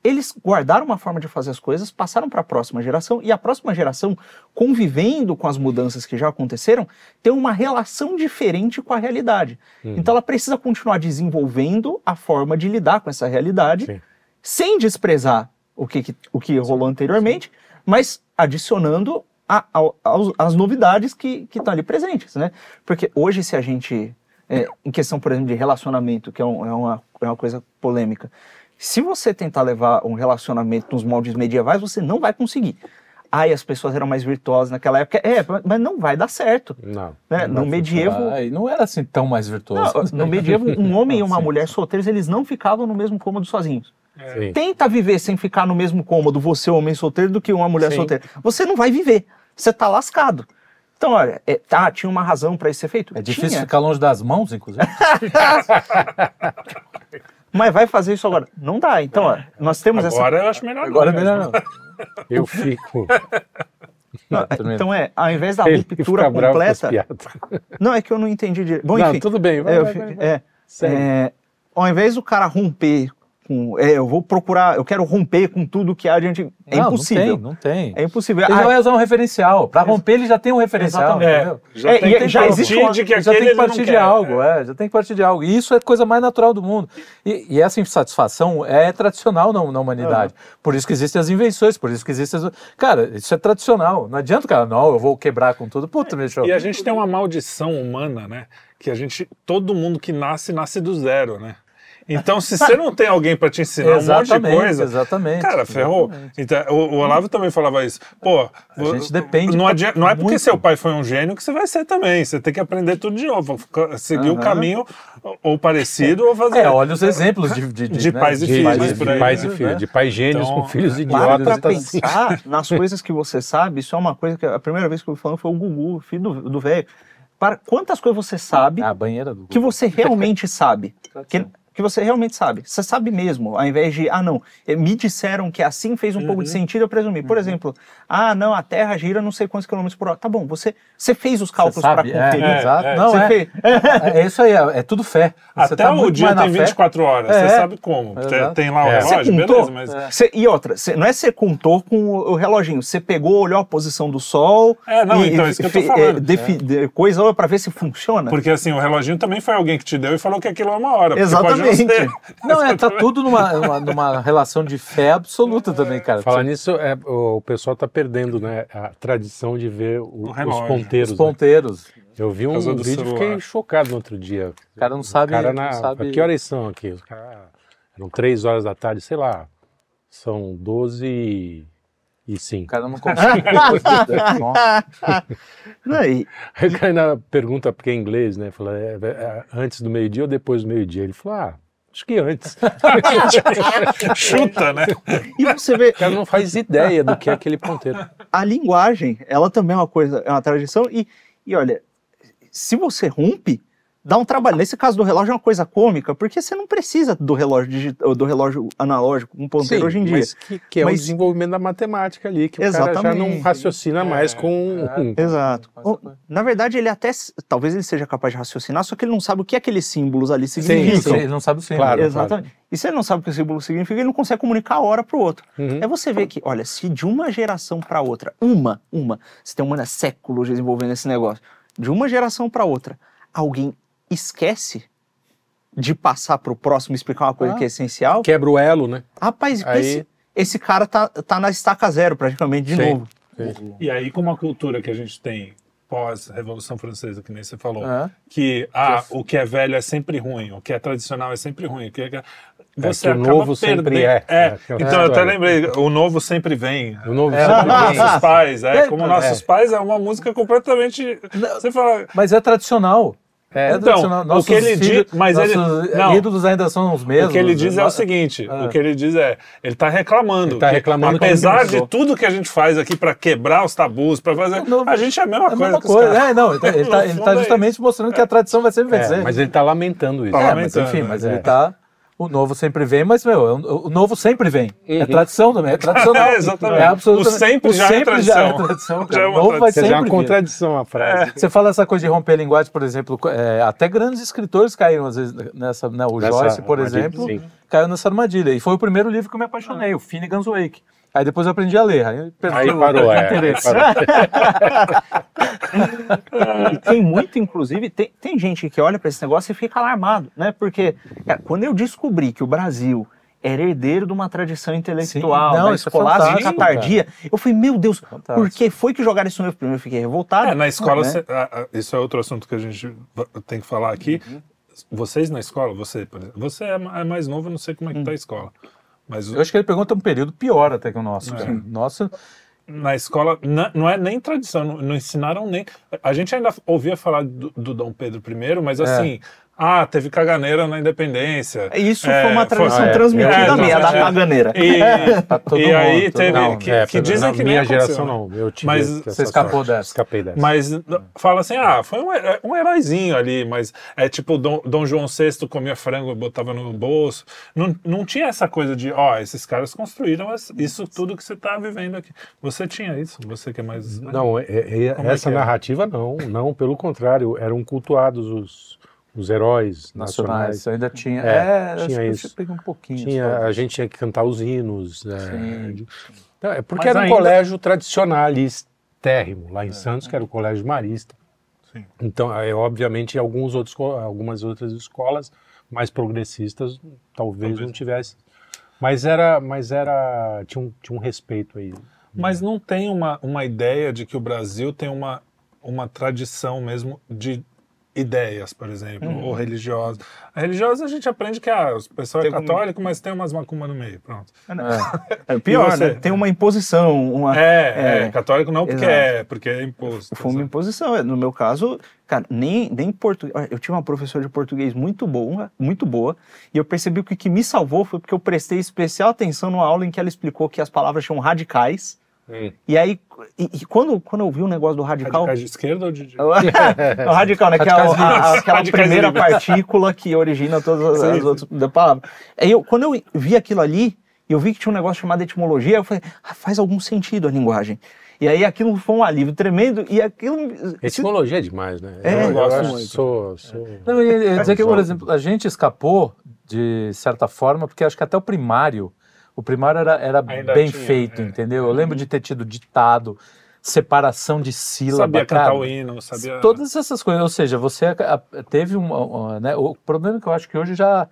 Eles guardaram uma forma de fazer as coisas, passaram para a próxima geração e a próxima geração, convivendo com as mudanças que já aconteceram, tem uma relação diferente com a realidade. Então ela precisa continuar desenvolvendo a forma de lidar com essa realidade, Sim. sem desprezar o que, que- o que rolou anteriormente, mas adicionando a- ao- aos- as novidades que estão ali presentes, né? Porque hoje, se a gente é, em questão, por exemplo, de relacionamento, que é, um- é uma, é uma coisa polêmica. Se você tentar levar um relacionamento nos moldes medievais, você não vai conseguir. Ai, as pessoas eram mais virtuosas naquela época. É, mas não vai dar certo. Não. Né? No medievo, não era assim tão mais virtuoso. não, no medievo, um (laughs) homem e uma mulher solteiros, eles não ficavam no mesmo cômodo sozinhos. Sim. Tenta viver sem ficar no mesmo cômodo, você homem solteiro, do que uma mulher Sim. solteira. Você não vai viver. Você tá lascado. Então, olha, é, tá, tinha uma razão para isso ser feito. É difícil Tinha. ficar longe das mãos, inclusive. (laughs) Mas vai fazer isso agora? Não dá. Então, ó, nós temos Agora eu acho melhor Agora é não. melhor mesmo. não. Eu fico. Não, essa. Então é, ao invés da ruptura completa. Não, é que eu não entendi direito. Bom, Não, enfim. tudo bem. Vai, é, eu vai, fico- vai, vai. é, é, ao invés do cara romper com. é, eu vou procurar, eu quero romper com tudo que há de antigo. É Não, impossível. Não tem, não tem. É impossível. Ele Ah, já vai usar um referencial. Pra romper, ele já tem um referencial. Entendeu? Já É, tem e que já partir existe uma- de que já tem que partir de algo, é, já tem que partir de algo. E isso é a coisa mais natural do mundo. E, e essa insatisfação é tradicional na, na humanidade. Por isso que existem as invenções, por isso que existem as... Cara, isso é tradicional. Não adianta o cara, não, eu vou quebrar com tudo. Puta, meu show. E a gente tem uma maldição humana, né? Que a gente, todo mundo que nasce, nasce do zero, né? Então, se você não tem alguém para te ensinar um monte de Exatamente, coisa, exatamente. cara, ferrou. Então, o, o Olavo também falava isso. Pô, A gente depende Não, adianta- não é porque muito. seu pai foi um gênio que você vai ser também. Você tem que aprender tudo de novo, seguir o Aham. caminho ou parecido ou fazer. É, olha os exemplos de, de, De né, pais e De, filhos, de- de pais e né? filhos, de pais gênios Então, com filhos Para idiotas. pra assim. pensar nas coisas que você sabe, isso é uma coisa que a primeira vez que eu fui falando foi o Gugu, filho do- velho. Para quantas coisas você sabe Ah, a banheira do que você realmente sabe? Que, que você realmente sabe. Você sabe mesmo, ao invés de, ah, não, eh, me disseram que assim fez um pouco de sentido, eu presumi. Por exemplo, ah, não, a Terra gira não sei quantos quilômetros por hora. Tá bom, você, você fez os cálculos para sabe? É, conferir. É, exato. é. Não, Você é, fez. (laughs) é, é isso aí, é, é tudo fé. Você Até tá o dia tem fé. 24 horas, É. você sabe como. Tem, tem lá o É. Você relógio, contou? beleza, mas. Você- e outra, você- não é você contou com o, o reloginho, você pegou, olhou a posição do sol. É, não, e- então, e isso que eu tô falando. eh, defi- de- Coisa para ver se funciona. Porque assim, o reloginho também foi alguém que te deu e falou que aquilo é uma hora. porque Exatamente. não. Não, é, tá tudo numa, numa, numa relação de fé absoluta também, cara. Falar nisso, é, o pessoal está perdendo né, a tradição de ver o- os relógio. ponteiros. Os né? ponteiros. Eu vi um vídeo e celular. fiquei chocado no outro dia. O cara não sabe. cara não na, sabe... Que horas são aqui? Os caras eram três horas da tarde, sei lá. São 12 e- e O 5. cara não consegue. Não, e- Aí o cara ainda pergunta, porque é inglês, né? Fala, é, é, antes do meio-dia ou depois do meio-dia? Ele falou, ah, acho que antes. o (laughs) Chuta, né? e você vê, cara não faz ideia do que é aquele ponteiro. a linguagem, ela também é uma coisa, é uma tradição. E, e olha, se você rompe, dá um trabalho. Nesse caso do relógio é uma coisa cômica, porque você não precisa do relógio digital, do relógio analógico com ponteiro hoje em dia. Mas que, que é o Mas- desenvolvimento da matemática ali, que o cara já Exatamente. não raciocina mais com... É. Exato. Ou. Na verdade, ele até, talvez ele seja capaz de raciocinar, só que ele não sabe o que aqueles símbolos ali Sim, significam. ele não sabe o símbolo. Claro. Exatamente. E se ele não sabe o que o símbolo significa, ele não consegue comunicar a hora para o outro. Uhum. É você ver que, olha, se de uma geração para outra, uma, uma, você tem uma séculos desenvolvendo esse negócio, de uma geração para outra, alguém esquece de passar para o próximo e explicar uma coisa Ah. que é essencial, Quebra o elo, né? rapaz, Aí- esse, esse cara tá, tá na estaca zero praticamente de Sim. novo. E aí, com uma cultura que a gente tem pós-Revolução Francesa, que nem você falou, É. que ah, o que é velho é sempre ruim, o que é tradicional é sempre ruim. O que é... Você que o novo sempre perdendo- é. É, É, aquela então eu até lembrei, o novo sempre vem. O novo É, Como sempre Ah, vem. nossos pais, é, É, como é. nossos pais é uma música completamente. Você fala, Mas é tradicional. É Então, tradicional. o Nossos que ele filhos- diz- mas ele- nossos não. ídolos ainda são os mesmos. o que ele diz é o seguinte: Ah. o que ele diz é, ele tá reclamando. Ele tá que, reclamando que Apesar de tudo que a gente faz aqui pra quebrar os tabus, pra fazer. Não, a gente é a mesma É a coisa. mesma que os coisa. É, não, ele tá, (laughs) ele tá- tá é justamente mostrando que a tradição vai sempre vencer. É, mas ele tá lamentando isso. Tá É, mas lamentando, enfim, mas É. ele tá. O novo sempre vem, mas, meu, é um- o novo sempre vem. É Uhum. tradição também, é tradicional. (laughs) É, exatamente. É absolutamente. O sempre já é sempre já é tradição. tradição. Já é O uma novo vai Quer dizer, é sempre uma contradição a frase. Você fala essa coisa de romper a linguagem, por exemplo, é, até grandes escritores caíram às vezes nessa, né, o Nessa Joyce, por exemplo, sim. caiu nessa armadilha. E foi o primeiro livro que eu me apaixonei, o Finnegan's Wake. Aí depois eu aprendi a ler, aí Aí parou, é. aí interesse. parou. (laughs) E tem muito, inclusive, tem, tem gente que olha para esse negócio e fica alarmado, né? Porque, cara, quando eu descobri que o Brasil era herdeiro de uma tradição intelectual, Sim, não, da é escolástica fantástico, tardia. Eu falei, meu Deus, Fantástico. por que foi que jogaram isso no meu primeiro? Eu fiquei revoltado. É, na escola, né? isso é outro assunto que a gente tem que falar aqui. Vocês na escola, você, por exemplo, você é é mais novo, eu não sei como é que tá a escola. Mas o- Eu acho que ele pergunta um período pior até que o nosso. É. na escola na- não é nem tradição, não, não ensinaram nem. A gente ainda ouvia falar do, do Dom Pedro I, mas É. assim, ah, teve caganeira na independência. Isso É, foi uma tradição é, transmitida é, a minha, da caganeira. E, (laughs) todo e mundo, aí todo teve. mundo. Que, É, que dizem na que nem minha geração né? não. Eu tive Mas você escapou sorte. dessa. Escapei dessa. Mas fala assim, ah, foi um, um heróizinho ali, mas é tipo Dom, Dom João VI comia frango, botava no bolso. Não, não tinha essa coisa de, ó, esses caras construíram isso tudo que você tá vivendo aqui. Você tinha isso, você que é mais. Não, é- é- é essa que é? narrativa não, não, pelo contrário, eram cultuados os, os heróis nacionais, nacionais. ainda tinha. É, É, acho tinha que eu isso. peguei um pouquinho. Tinha, só. a gente tinha que cantar os hinos. né? Sim. Então, é porque Mas era um ainda- colégio tradicionalistérrimo, lá em Santos, que era o colégio marista. Sim. Então, é, obviamente, alguns outros, algumas outras escolas mais progressistas talvez, Talvez. não tivessem. Mas era, mas era tinha, um, tinha um respeito aí. Mas não tem uma, uma ideia de que o Brasil tem uma, uma tradição mesmo de ideias, por exemplo, Uhum. ou religiosas. A religiosa a gente aprende que ah, o pessoal é Tem um- católico, mas tem umas macumba no meio, pronto. É (laughs) pior, E você? né? Tem uma imposição, uma, É, é, é, católico não porque exato. é, porque é imposto. Foi uma imposição. No meu caso, cara, nem, nem português. Eu tive uma professora de português muito boa, muito boa, e eu percebi que o que me salvou foi porque eu prestei especial atenção numa aula em que ela explicou que as palavras tinham radicais. E aí, e, e quando, quando eu vi o negócio do radical. Radicais de esquerda ou de direita? (laughs) o radical, né? Que é a- Radicais a- aquela Radicais primeira livres. partícula que origina todas as, as outras da palavra. Aí eu, quando eu vi aquilo ali, eu vi que tinha um negócio chamado etimologia, eu falei, ah, faz algum sentido a linguagem. E aí aquilo foi um alívio tremendo e aquilo. Etimologia é demais, né? É, eu, gosto muito. Sou, sou... Não, eu ia dizer que, por exemplo, a gente escapou de certa forma, porque acho que até o primário, o primário era, era Ainda bem tinha, feito, é. entendeu? Eu lembro de ter tido ditado, separação de sílaba, Sabia cantar cara, o hino, sabia. Todas essas coisas, ou seja, você teve um, um, né, o problema é que eu acho que hoje já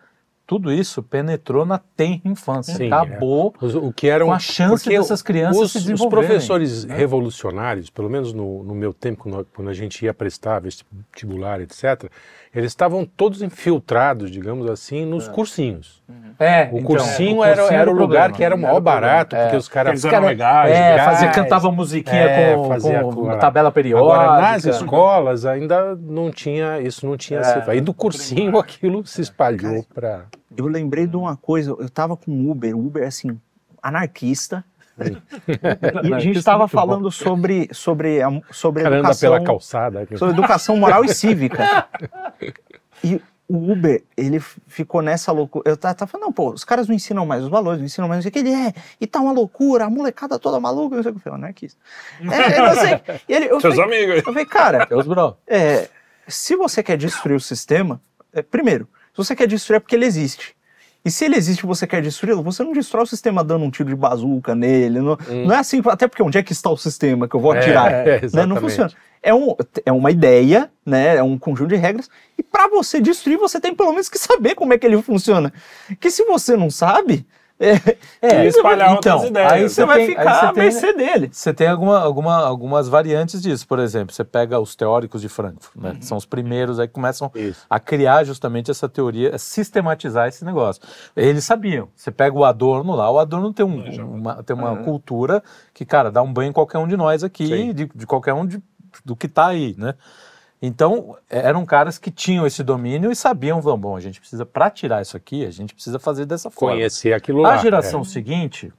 tudo isso penetrou na tenra infância, Sim, acabou Os- o que eram com a chance porque dessas crianças os, se os desenvolverem. professores né? revolucionários, pelo menos no, no meu tempo, quando a gente ia prestar vestibular, etc., eles estavam todos infiltrados, digamos assim, nos cursinhos. É, O então, cursinho, o era, cursinho era o lugar problema. que era o maior barato, É. porque os caras Eles eram legais. É, legais. fazia, cantava musiquinha É, com, fazia com a- tabela periódica. Agora, nas escolas ainda não tinha, isso não tinha É, sido. Aí do cursinho aquilo se espalhou para. Eu lembrei de uma coisa, eu tava com o Uber, o Uber assim, anarquista. E a gente estava bom. falando sobre, sobre, a- sobre educação. pela calçada. sobre educação moral e (laughs) cívica. E o Uber, ele ficou nessa loucura. Eu tava, tava falando, não, pô, os caras não ensinam mais os valores, não ensinam mais, não sei o que ele é, e tá uma loucura, a molecada toda maluca, não sei o que. Eu falei, anarquista. É, eu não sei. E ele, eu, Seus falei, amigos. eu falei, cara, Deus, bro. é, se você quer destruir o sistema, é, primeiro, se você quer destruir é porque ele existe. E se ele existe e você quer destruí-lo, você não destrói o sistema dando um tiro de bazuca nele. Não, não é assim, até porque onde é que está o sistema que eu vou É, atirar? é, né? Não funciona. É, um, é uma ideia, né? É um conjunto de regras. E para você destruir, você tem pelo menos que saber como é que ele funciona. Que se você não sabe, é, É, E espalhar então, outras ideias. aí você você vai tem- ficar à tem- mercê dele. Você tem alguma, alguma, algumas variantes disso. Por exemplo, você pega os teóricos de Frankfurt, né, que são os primeiros aí que começam Isso. a criar justamente essa teoria, a sistematizar esse negócio. Eles sabiam. Você pega o Adorno lá, o Adorno tem, um- uma, tem uma cultura que, cara, dá um banho em qualquer um de nós aqui, de, de qualquer um de- do que tá aí, né? Então, eram caras que tinham esse domínio e sabiam, vão, bom, a gente precisa, para tirar isso aqui, a gente precisa fazer dessa forma. Conhecer aquilo lá. A geração é. seguinte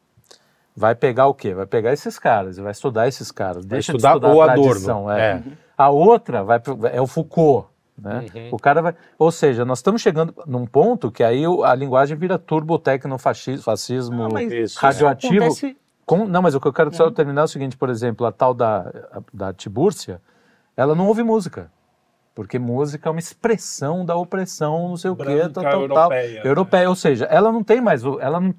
vai pegar o quê? Vai pegar esses caras, vai estudar esses caras. Vai Deixa estudar de estudar o a Adorno, tradição. É. é. A outra vai pro- é o Foucault. Né? Uhum. O cara vai, ou seja, nós estamos chegando num ponto que aí a linguagem vira turbotecnofascismo, fascismo Ah, Isso, radioativo. Acontece- Com- não, mas o que eu quero só terminar é o seguinte, por exemplo, a tal da, da Tibúrcia, ela não ouve música. Porque música é uma expressão da opressão, não sei o quê, Branca, tal, tal, tal. europeia. Europeia, ou seja, ela não tem mais. o- Ela, não,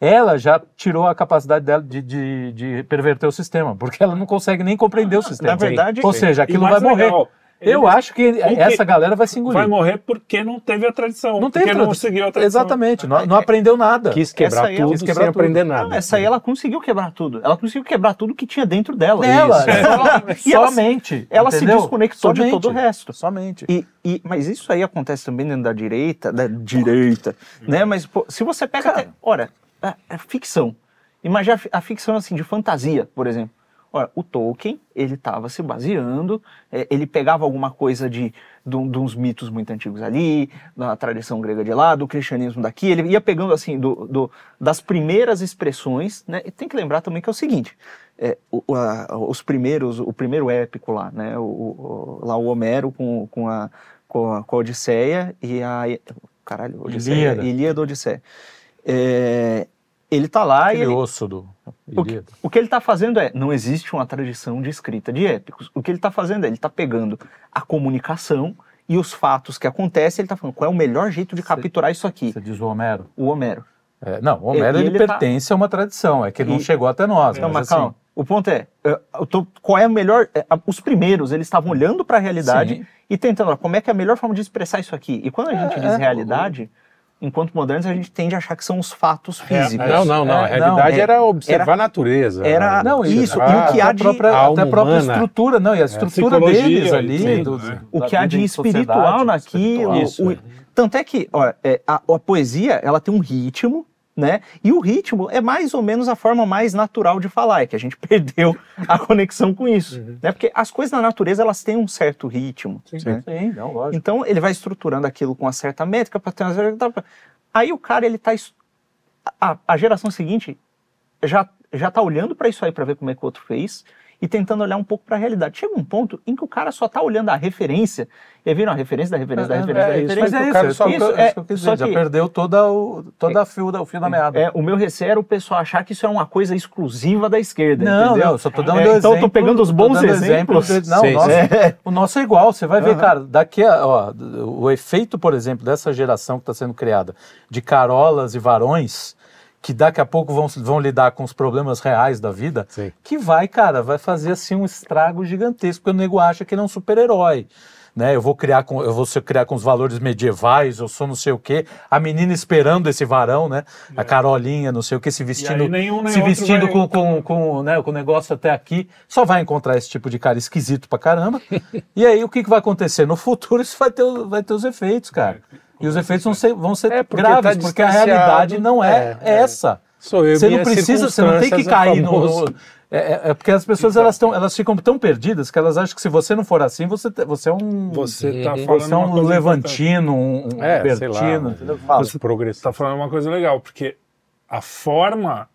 ela já tirou a capacidade dela de, de, de perverter o sistema, porque ela não consegue nem compreender o sistema. na verdade, ou seja, aquilo vai morrer. legal, Eu acho que essa galera vai se engolir. Vai morrer porque não teve a tradição. Não tem porque não tradição. seguiu a tradição. Exatamente, não, não aprendeu nada. Quis quebrar é- tudo quis quebrar sem tudo. aprender nada. Não, essa aí ela conseguiu quebrar tudo. Ela conseguiu quebrar tudo que tinha dentro dela. (laughs) E ela- somente. ela se desconectou de Somente. todo o resto. Somente. E, e- mas isso aí acontece também dentro da direita, da direita, né? Mas pô, se você pega, até, ora, a, a ficção, imagina a ficção assim de fantasia, por exemplo. Ora, o Tolkien ele estava se baseando, é, ele pegava alguma coisa de, de, de uns mitos muito antigos ali, da tradição grega de lá, do cristianismo daqui, ele ia pegando assim do, do- das primeiras expressões, né? E tem que lembrar também que é o seguinte. é, o- o- a- os primeiros, o primeiro épico lá, né? O, o- lá o Homero com, com, a, com, a, com a Odisseia e a. Caralho, Odisseia. Ilíada. Ilíada Odisseia. É, ele tá lá e Aquele ele, osso do. o que, o que ele está fazendo é, não existe uma tradição de escrita de épicos. O que ele está fazendo é, ele está pegando a comunicação e os fatos que acontecem, ele está falando qual é o melhor jeito de capturar isso aqui. Você diz o Homero. O Homero. É, não, o Homero E- e ele, ele tá- pertence a uma tradição, é que ele não E- chegou até nós. Não, mas mas assim. O ponto é, tô- qual é o melhor. é, Os primeiros, eles estavam olhando para a realidade Sim. e tentando, ó, como é que é a melhor forma de expressar isso aqui? E quando a gente É, diz é, realidade, enquanto modernos, a gente tende a achar que são os fatos físicos. Não, não, não. A É, realidade não, é- era observar a natureza. era- Não, Isso, a, e o que há a de- própria, a até a própria humana. estrutura, não, e a estrutura deles ali, sim, do- né? o que há de espiritual naquilo. espiritual. o- Isso, tanto é que é, a, a poesia ela tem um ritmo, né? E o ritmo é mais ou menos a forma mais natural de falar, é que a gente (laughs) perdeu a conexão com isso, né? Porque as coisas na natureza elas têm um certo ritmo. né? Sim, não, lógico. Então ele vai estruturando aquilo com uma certa métrica para ter uma certa... Aí o cara ele tá a, a geração seguinte já já tá olhando para isso aí para ver como é que o outro fez e tentando olhar um pouco para a realidade. Chega um ponto em que o cara só tá olhando a referência, e viram a referência da referência da referência da É, isso, referência. mas é isso, cara é só- isso, isso, é, isso que eu é, quis dizer, já que- perdeu toda o, toda a fio, da- o fio da meada. É, o meu receio era o pessoal achar que isso é uma coisa exclusiva da esquerda, Não, entendeu? não, só tô dando É, exemplo. então eu tô pegando os bons exemplos. exemplos não, Sim, o, nosso, sim. o nosso é igual. Você vai ver, Aham. cara, daqui a. Ó, o efeito, por exemplo, dessa geração que está sendo criada de carolas e varões, que daqui a pouco vão, vão lidar com os problemas reais da vida, Sim. que vai, cara, vai fazer assim um estrago gigantesco, porque o nego acha que ele é um super-herói. Né, eu vou criar com eu vou criar com os valores medievais, eu sou não sei o quê. A menina esperando esse varão, né? A Carolinha, não sei o quê, se vestindo, aí nenhum nem se vestindo com, com, com, né, com o negócio até aqui, só vai encontrar esse tipo de cara esquisito pra caramba. (laughs) e aí o que, que vai acontecer? No futuro isso vai ter, vai ter os efeitos, cara. E os efeitos vão ser, vão ser É, porque graves, tá porque a realidade não é, É, é. essa. Sou eu, Você não precisa, você não tem que é cair no. no- é, é- é porque as pessoas elas, tão, elas ficam tão perdidas que elas acham que se você não for assim, você, te- você é um. Você tá falando você é um levantino, um, um É, sei lá, bertino, entendeu? Fala. Você está falando uma coisa legal, porque a forma,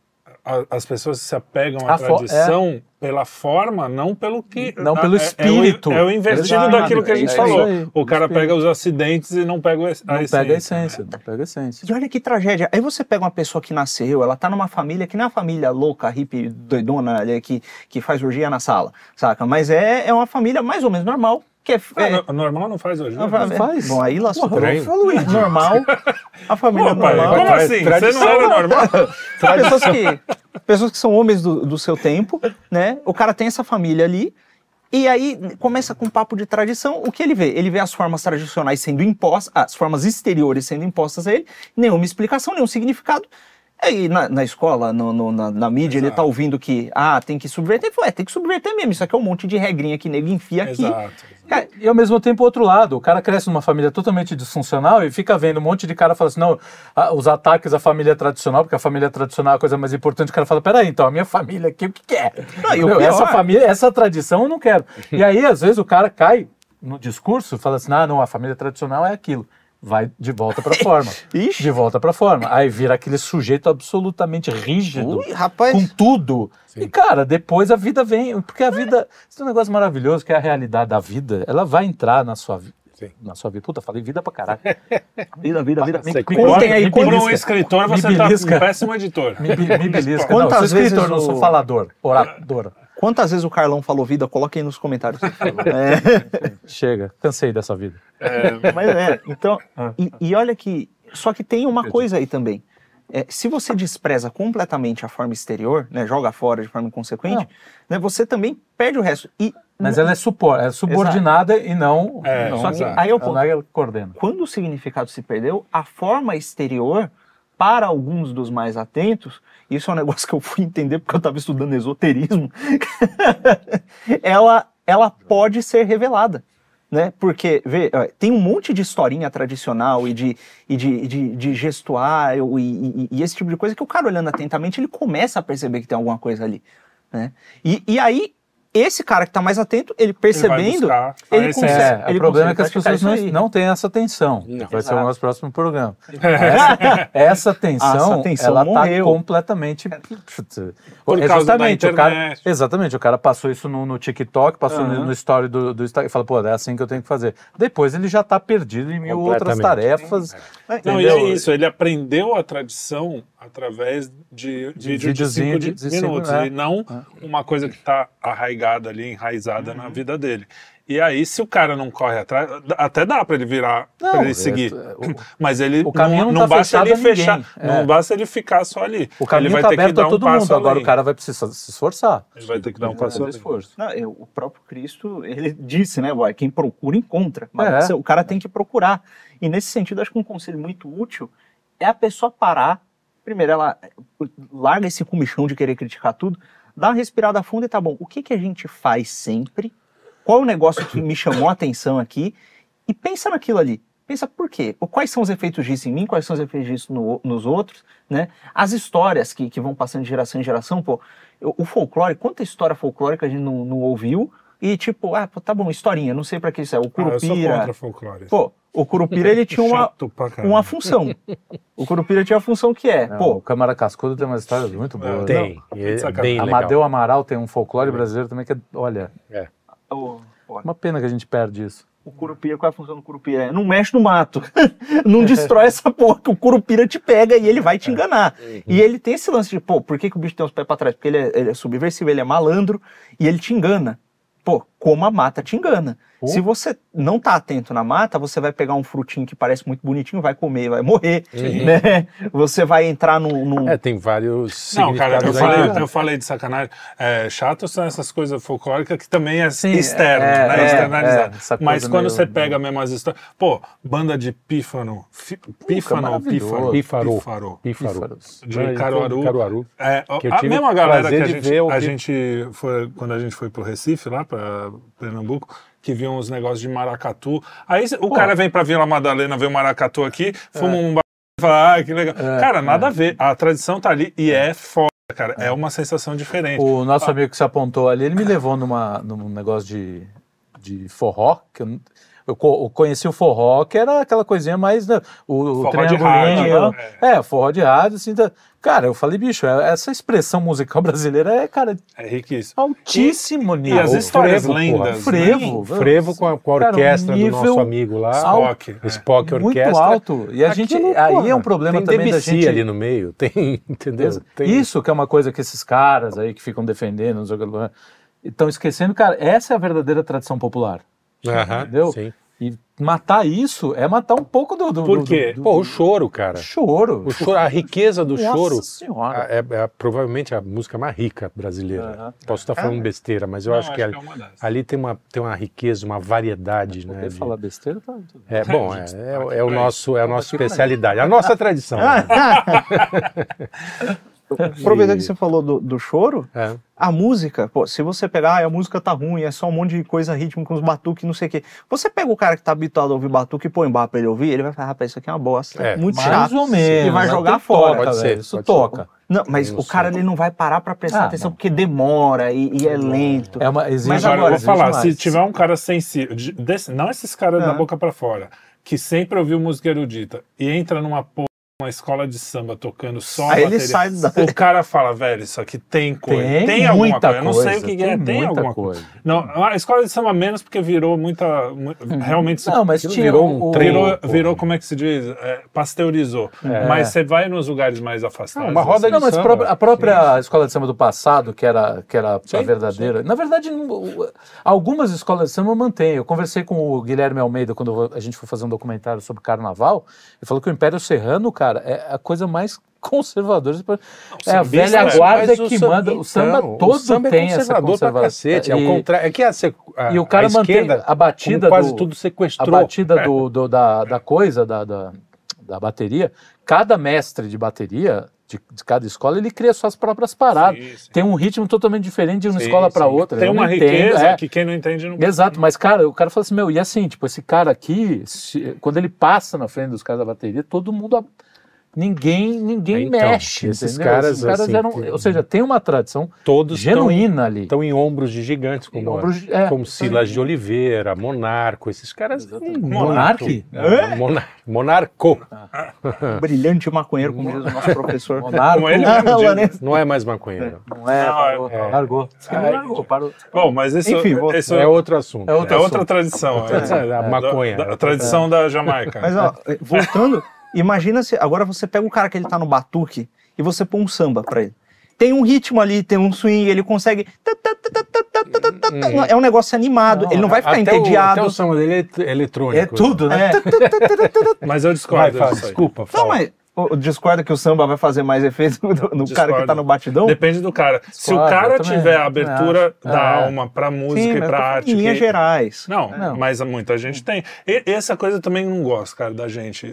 as pessoas se apegam à A tradição pela forma, não pelo que. Não a- pelo é- é o- espírito. É o, invertido Exato, daquilo que a gente é falou. aí, o cara espírito. pega os acidentes e não pega a Não essência. pega a essência, não pega a essência. E olha que tragédia. Aí você pega uma pessoa que nasceu, ela tá numa família que não é a família louca, hippie, doidona, ali, que, que faz orgia na sala, saca? Mas é, é uma família mais ou menos normal, que é... Ah, é no- normal não faz hoje. não né? faz. faz. Bom, aí lascou. Porra, isso. Normal. A família Pô, pai, normal. como assim? Você tradição. não era normal? (laughs) pessoas que, pessoas que são homens do, do seu tempo, né? O cara tem essa família ali, e aí começa com um papo de tradição. O que ele vê? Ele vê as formas tradicionais sendo impostas, as formas exteriores sendo impostas a ele, nenhuma explicação, nenhum significado. Aí na, na escola, no- no- na, na mídia, ele tá ouvindo que, ah, tem que subverter. Ele falou, é, tem que subverter mesmo. Isso aqui é um monte de regrinha que nego enfia aqui. Exato. Cara, E ao mesmo tempo, o outro lado, o cara cresce numa família totalmente disfuncional e fica vendo um monte de cara falando assim, não, a- os ataques à família tradicional, porque a família tradicional é a coisa mais importante, o cara fala, peraí, então, a minha família aqui, o que, que é? Não, e Meu, essa família, essa tradição eu não quero. E aí, às vezes, o cara cai no discurso, fala assim, ah, não, a família tradicional é aquilo. Vai de volta pra forma. (laughs) Ixi. De volta pra forma. Aí vira aquele sujeito absolutamente rígido Ui, rapaz. com tudo. E, cara, depois a vida vem. Porque a vida. Isso é um negócio maravilhoso, que é a realidade da vida. Ela vai entrar na sua vida. Sim. Na sua vida. Puta, falei vida pra caralho. Vida, vida, vida. Que Contem aí, me Por contem um escritor, Me você tá belisca. um péssimo editor. Me, be- me belisca. Quantas não, eu sou escritor, vezes não o- sou falador. Orador. Quantas vezes o Carlão falou vida? Coloquem aí nos comentários. (laughs) É. Chega, cansei dessa vida. Mas é, então, e, e olha que, só que tem uma coisa aí também. É, se você despreza completamente a forma exterior, né, joga fora de forma inconsequente, né, você também perde o resto. E Mas ela é, supor, é subordinada e não. É, não só que aí é o ela é ela que coordena. quando o significado se perdeu, a forma exterior, para alguns dos mais atentos, isso é um negócio que eu fui entender porque eu estava estudando esoterismo, (laughs) ela, ela pode ser revelada. Né? Porque vê, tem um monte de historinha tradicional e de, e de, de, de gestuário e, e- e esse tipo de coisa que o cara olhando atentamente ele começa a perceber que tem alguma coisa ali. Né? E, e aí, esse cara que está mais atento, ele percebendo, ele essência. consegue- É, ele o problema é que as pessoas não, não têm essa atenção. Não. Vai ser o nosso próximo programa. (laughs) Essa, essa tensão ela está morreu. completamente. Por é causa da justamente o cara, exatamente, o cara passou isso no, no TikTok, passou no, Aham. no story do, do Instagram e fala, pô, é assim que eu tenho que fazer. Depois ele já está perdido em mil outras tarefas. Não, e é isso, ele aprendeu a tradição através de, De vídeo de videozinho cinco de- de de cinco, minutos, é. e não uma coisa que está arraigada ali, enraizada Uhum. na vida dele. E aí, se o cara não corre atrás, até dá para ele virar, Não, para ele é- seguir. é, (clears throat) o- Mas ele o caminho não não, tá basta ele fechar, é. não basta ele ficar só ali. O caminho ele vai está ter que aberto dar a um todo passo mundo, agora além. o cara vai precisar se esforçar. Ele vai ter que dar um que passo além. esforço. Não, eu- o próprio Cristo, ele disse, né, boy, quem procura encontra. Mas É. o cara tem que procurar. E nesse sentido, acho que um conselho muito útil é a pessoa parar. Primeiro, ela larga esse comichão de querer criticar tudo, dá uma respirada fundo e tá bom. O que, que a gente faz sempre? Qual o negócio que me chamou a atenção aqui? E pensa naquilo ali. Pensa por quê? Quais são os efeitos disso em mim? Quais são os efeitos disso no- nos outros? Né? As histórias que, que vão passando de geração em geração, pô, o folclore, quanta história folclórica a gente não, não ouviu? E tipo, ah, pô, tá bom, historinha, não sei pra que isso é. O Ah, eu sou Curupira. contra folclore. pô, o Curupira ele tinha uma, uma função. O Curupira tinha a função que é, Não, pô, o Câmara Cascudo tem uma história muito boa. Tem. Não, e é bem legal. Amadeu Amaral tem um folclore brasileiro também que é, olha, pô, uma pena que a gente perde isso. o Curupira, qual é a função do Curupira? É, não mexe no mato. (laughs) não destrói essa porra, que o Curupira te pega e ele vai te enganar. E ele tem esse lance de, pô, por que, que o bicho tem os pés pra trás? Porque ele é, ele é subversivo, ele é malandro e ele te engana. Pô, como a mata te engana. Pô. Se você não tá atento na mata, você vai pegar um frutinho que parece muito bonitinho, vai comer, vai morrer, né? Você vai entrar num... num- É, tem vários Não, cara, eu falei, aí. eu falei de sacanagem. É, chato são essas coisas folclóricas que também é Sim, externo, é, né? é, Externalizado. é, Mas quando meio- você pega mesmo as histórias. Pô, banda de pífano. fi- Pífano ou pífaro? Pífaro. Pífaro. Pífaro. Pífaros. De Caruaru. Caruaru. É, a tive mesma galera que a gente, a gente foi, quando a gente foi pro Recife, lá pra Pernambuco, que viam os negócios de maracatu. Aí o cara vem pra Vila Madalena ver o maracatu aqui, fuma um ba... e fala, ah, que legal. É, cara, nada a ver. A tradição tá ali e é foda, cara. É uma sensação diferente. O nosso amigo que se apontou ali, ele me levou numa, num negócio de, de forró, que eu, eu co- eu conheci o forró, que era aquela coisinha mais. né, o, o Forró de triangulinho, rádio, né? é. forró de rádio, assim. tá- cara, eu falei, bicho, é- essa expressão musical (laughs) brasileira é, cara, É riquíssimo. altíssimo E nível. as histórias frevo, lendas. porra. né? Frevo. Frevo com a, com a Cara, um orquestra do nosso amigo lá. Spock. é. Spock Muito Orquestra. alto. E a gente. Aquilo, aí porra, é um problema tem também da Debussy gente. ali no meio, (laughs) tem, entendeu? Tem- Isso que é uma coisa que esses caras aí que ficam defendendo, estão esquecendo, cara, essa é a verdadeira tradição popular. Aham, entendeu? sim. E matar isso é matar um pouco do. do Por do- quê? do- Pô, o choro, cara. choro. O choro, a riqueza do Nossa choro senhora. é, é provavelmente a música mais rica brasileira. Aham. Posso estar falando besteira, mas eu Não, acho que, ali, é dessas. ali tem, uma, tem uma riqueza, uma variedade, né? Poder de- falar besteira, tá tudo bem. É bom, é, (laughs) A gente tá é, é o nosso, é a nossa especialidade, a nossa tradição. né? (laughs) Aproveitando que você falou do, do choro, É. a música, pô, se você pegar, ah, a música tá ruim, é só um monte de coisa rítmica, uns batuques, não sei o quê. Você pega o cara que tá habituado a ouvir batuque e põe barra pra ele ouvir, ele vai falar, rapaz, isso aqui é uma bosta. É, muito Mais chato. ou menos. E vai jogar fora. toca, Pode ser, Isso pode ser. toca. Não, mas o cara ele não vai parar pra prestar Ah, atenção não. porque demora e, e é lento. É uma, exige Mas Agora, agora, eu vou falar, exige se mais. tiver um cara sensível, não esses caras da Ah. boca pra fora, que sempre ouviu música erudita e entra numa porra, uma escola de samba tocando só Aí a ele sai da- o cara fala, velho, isso aqui tem coisa, Tem, tem, alguma muita coisa, eu não sei o coisa, que é, tem alguma coisa. Não, a escola de samba menos porque virou muita, mu- realmente Não, mas virou um trem. virou, virou, como é que se diz? É, pasteurizou. É. Mas você vai nos lugares mais afastados. Não, uma roda Não, de mas samba. a própria escola de samba do passado, que era, que era a Sim, verdadeira. Na verdade, não- algumas escolas de samba mantêm. Eu conversei com o Guilherme Almeida quando a gente foi fazer um documentário sobre carnaval. Ele falou que o Império Serrano, cara, cara, é a coisa mais (laughs) conservadora. É a velha é, guarda que samba- manda. O samba então, todo o samba tem é essa conservador pra conservação. cacete. É o contrário. É que a, a, E o cara a mantém a batida quase do- tudo a sequestrou. batida do, do- da, da coisa, da, da, da bateria, cada mestre de bateria de, de cada escola, ele cria suas próprias paradas. Sim, sim. Tem um ritmo totalmente diferente de uma Sim, escola para outra. Tem Eu uma entendo, riqueza é. que quem não entende não Exato, mas cara, o cara fala assim, meu, e assim, tipo, esse cara aqui, se- quando ele passa na frente dos caras da bateria, todo mundo. A- Ninguém, ninguém Então, mexe. esses entendeu? caras, Esses caras assim, eram. tem- Ou seja, tem uma tradição Todos genuína ali. estão em ombros de gigantes, como, Ombros é, como Silas de Oliveira, Monarco, esses caras. Hum, Monarque? É, Monar- Monarco. (laughs) Brilhante maconheiro, como diz o nosso professor. Monarco, ele Ah. Lourenço. Não é mais maconheiro. (laughs) Não é, Não, é- largou. Largou, parou. Bom, mas isso, Enfim, isso É outro assunto. É é outra tradição. É, a maconha. da tradição da Jamaica. Mas ó, voltando, Imagina se agora você pega o cara que ele tá no batuque e você põe um samba para ele. Tem um ritmo ali, tem um swing, ele consegue. É um negócio animado, não, ele não vai ficar até entediado. O, até o samba dele é eletrônico. É tudo, né? Mas eu discordo. Vai, fala, desculpa, fala. Não, mas discorda que o samba vai fazer mais efeito (laughs) no, no cara que Discordo. tá no batidão? Depende do cara. Se o Discordo, cara tiver a abertura acho. da É. alma pra música Sim, e pra arte. em linhas que- gerais. Não, Não. mas muita gente tem. E essa coisa eu também não gosto, cara, da gente.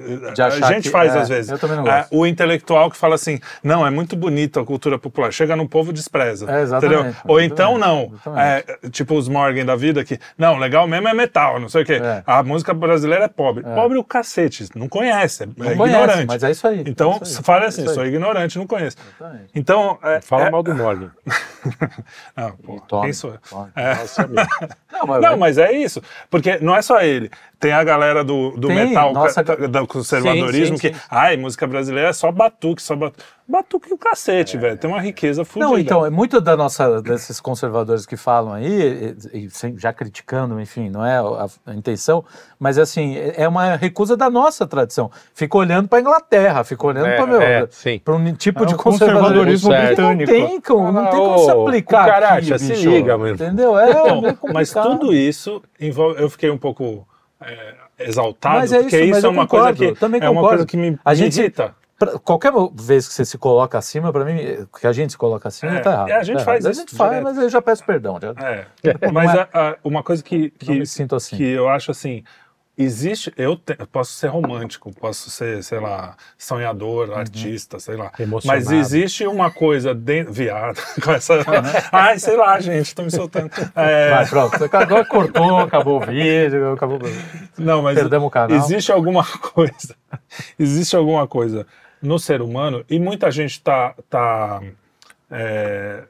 A gente que- faz é, às vezes. eu também não É, gosto. o intelectual que fala assim, não, é muito bonito a cultura popular. Chega no povo despreza. É, exatamente, entendeu? Ou então não. É, tipo os Morgan da vida que, não, legal mesmo é metal, não sei o quê. É. A música brasileira é pobre. Pobre o cacete, não conhece, é, Não é conhece, ignorante. mas é isso aí. Então, é isso aí, fala é assim, isso aí. sou ignorante, não conheço. Exatamente. Então, é, Fala é- mal do Morgan. (laughs) Não, pô, Tome, quem sou eu? tome. É. (laughs) Não, mas, Não, mas é isso. Porque não é só ele. Tem a galera do, do Tem, metal, nossa, ca- do conservadorismo, sim, sim, que, sim. ai, música brasileira é só batuque, só batuque. Batuque o cacete, velho. Tem uma riqueza fudida. Não, então, é muito da nossa, desses conservadores que falam aí, e, e sem- já criticando, enfim, não é a, a intenção, mas assim, é é uma recusa da nossa tradição. Fica olhando para Inglaterra, fica olhando É, para meu, é, um tipo É de conservadorismo conservadorismo britânico. Não tem como, não tem como Ô, se aplicar. aqui, se bicho. liga, mano. Entendeu? É, Então, meio mas tudo isso envolve. Eu fiquei um pouco é, exaltado, Mas é porque isso, mas isso é eu uma concordo, coisa que também é uma concordo. coisa que me, A gente- irrita. Pra- qualquer vez que você se coloca acima, para mim, que a gente se coloca acima, É, tá errado. a gente tá faz errado. isso A gente faz, direto. mas eu já peço perdão. Já, É. Mas é- a- a- uma coisa que, que, sinto assim. que eu acho assim. Existe, eu, te- eu posso ser romântico, posso ser, sei lá, sonhador, Uhum. artista, sei lá. Emocionado. Mas existe uma coisa dentro. Viado, (laughs) com essa. (laughs) Ai, sei lá, gente, tô me soltando. É, Vai, pronto. Agora cortou, acabou o vídeo, acabou. não, mas Perdemos o canal. existe alguma (laughs) coisa. Existe alguma coisa no ser humano, e muita gente tá. tá é,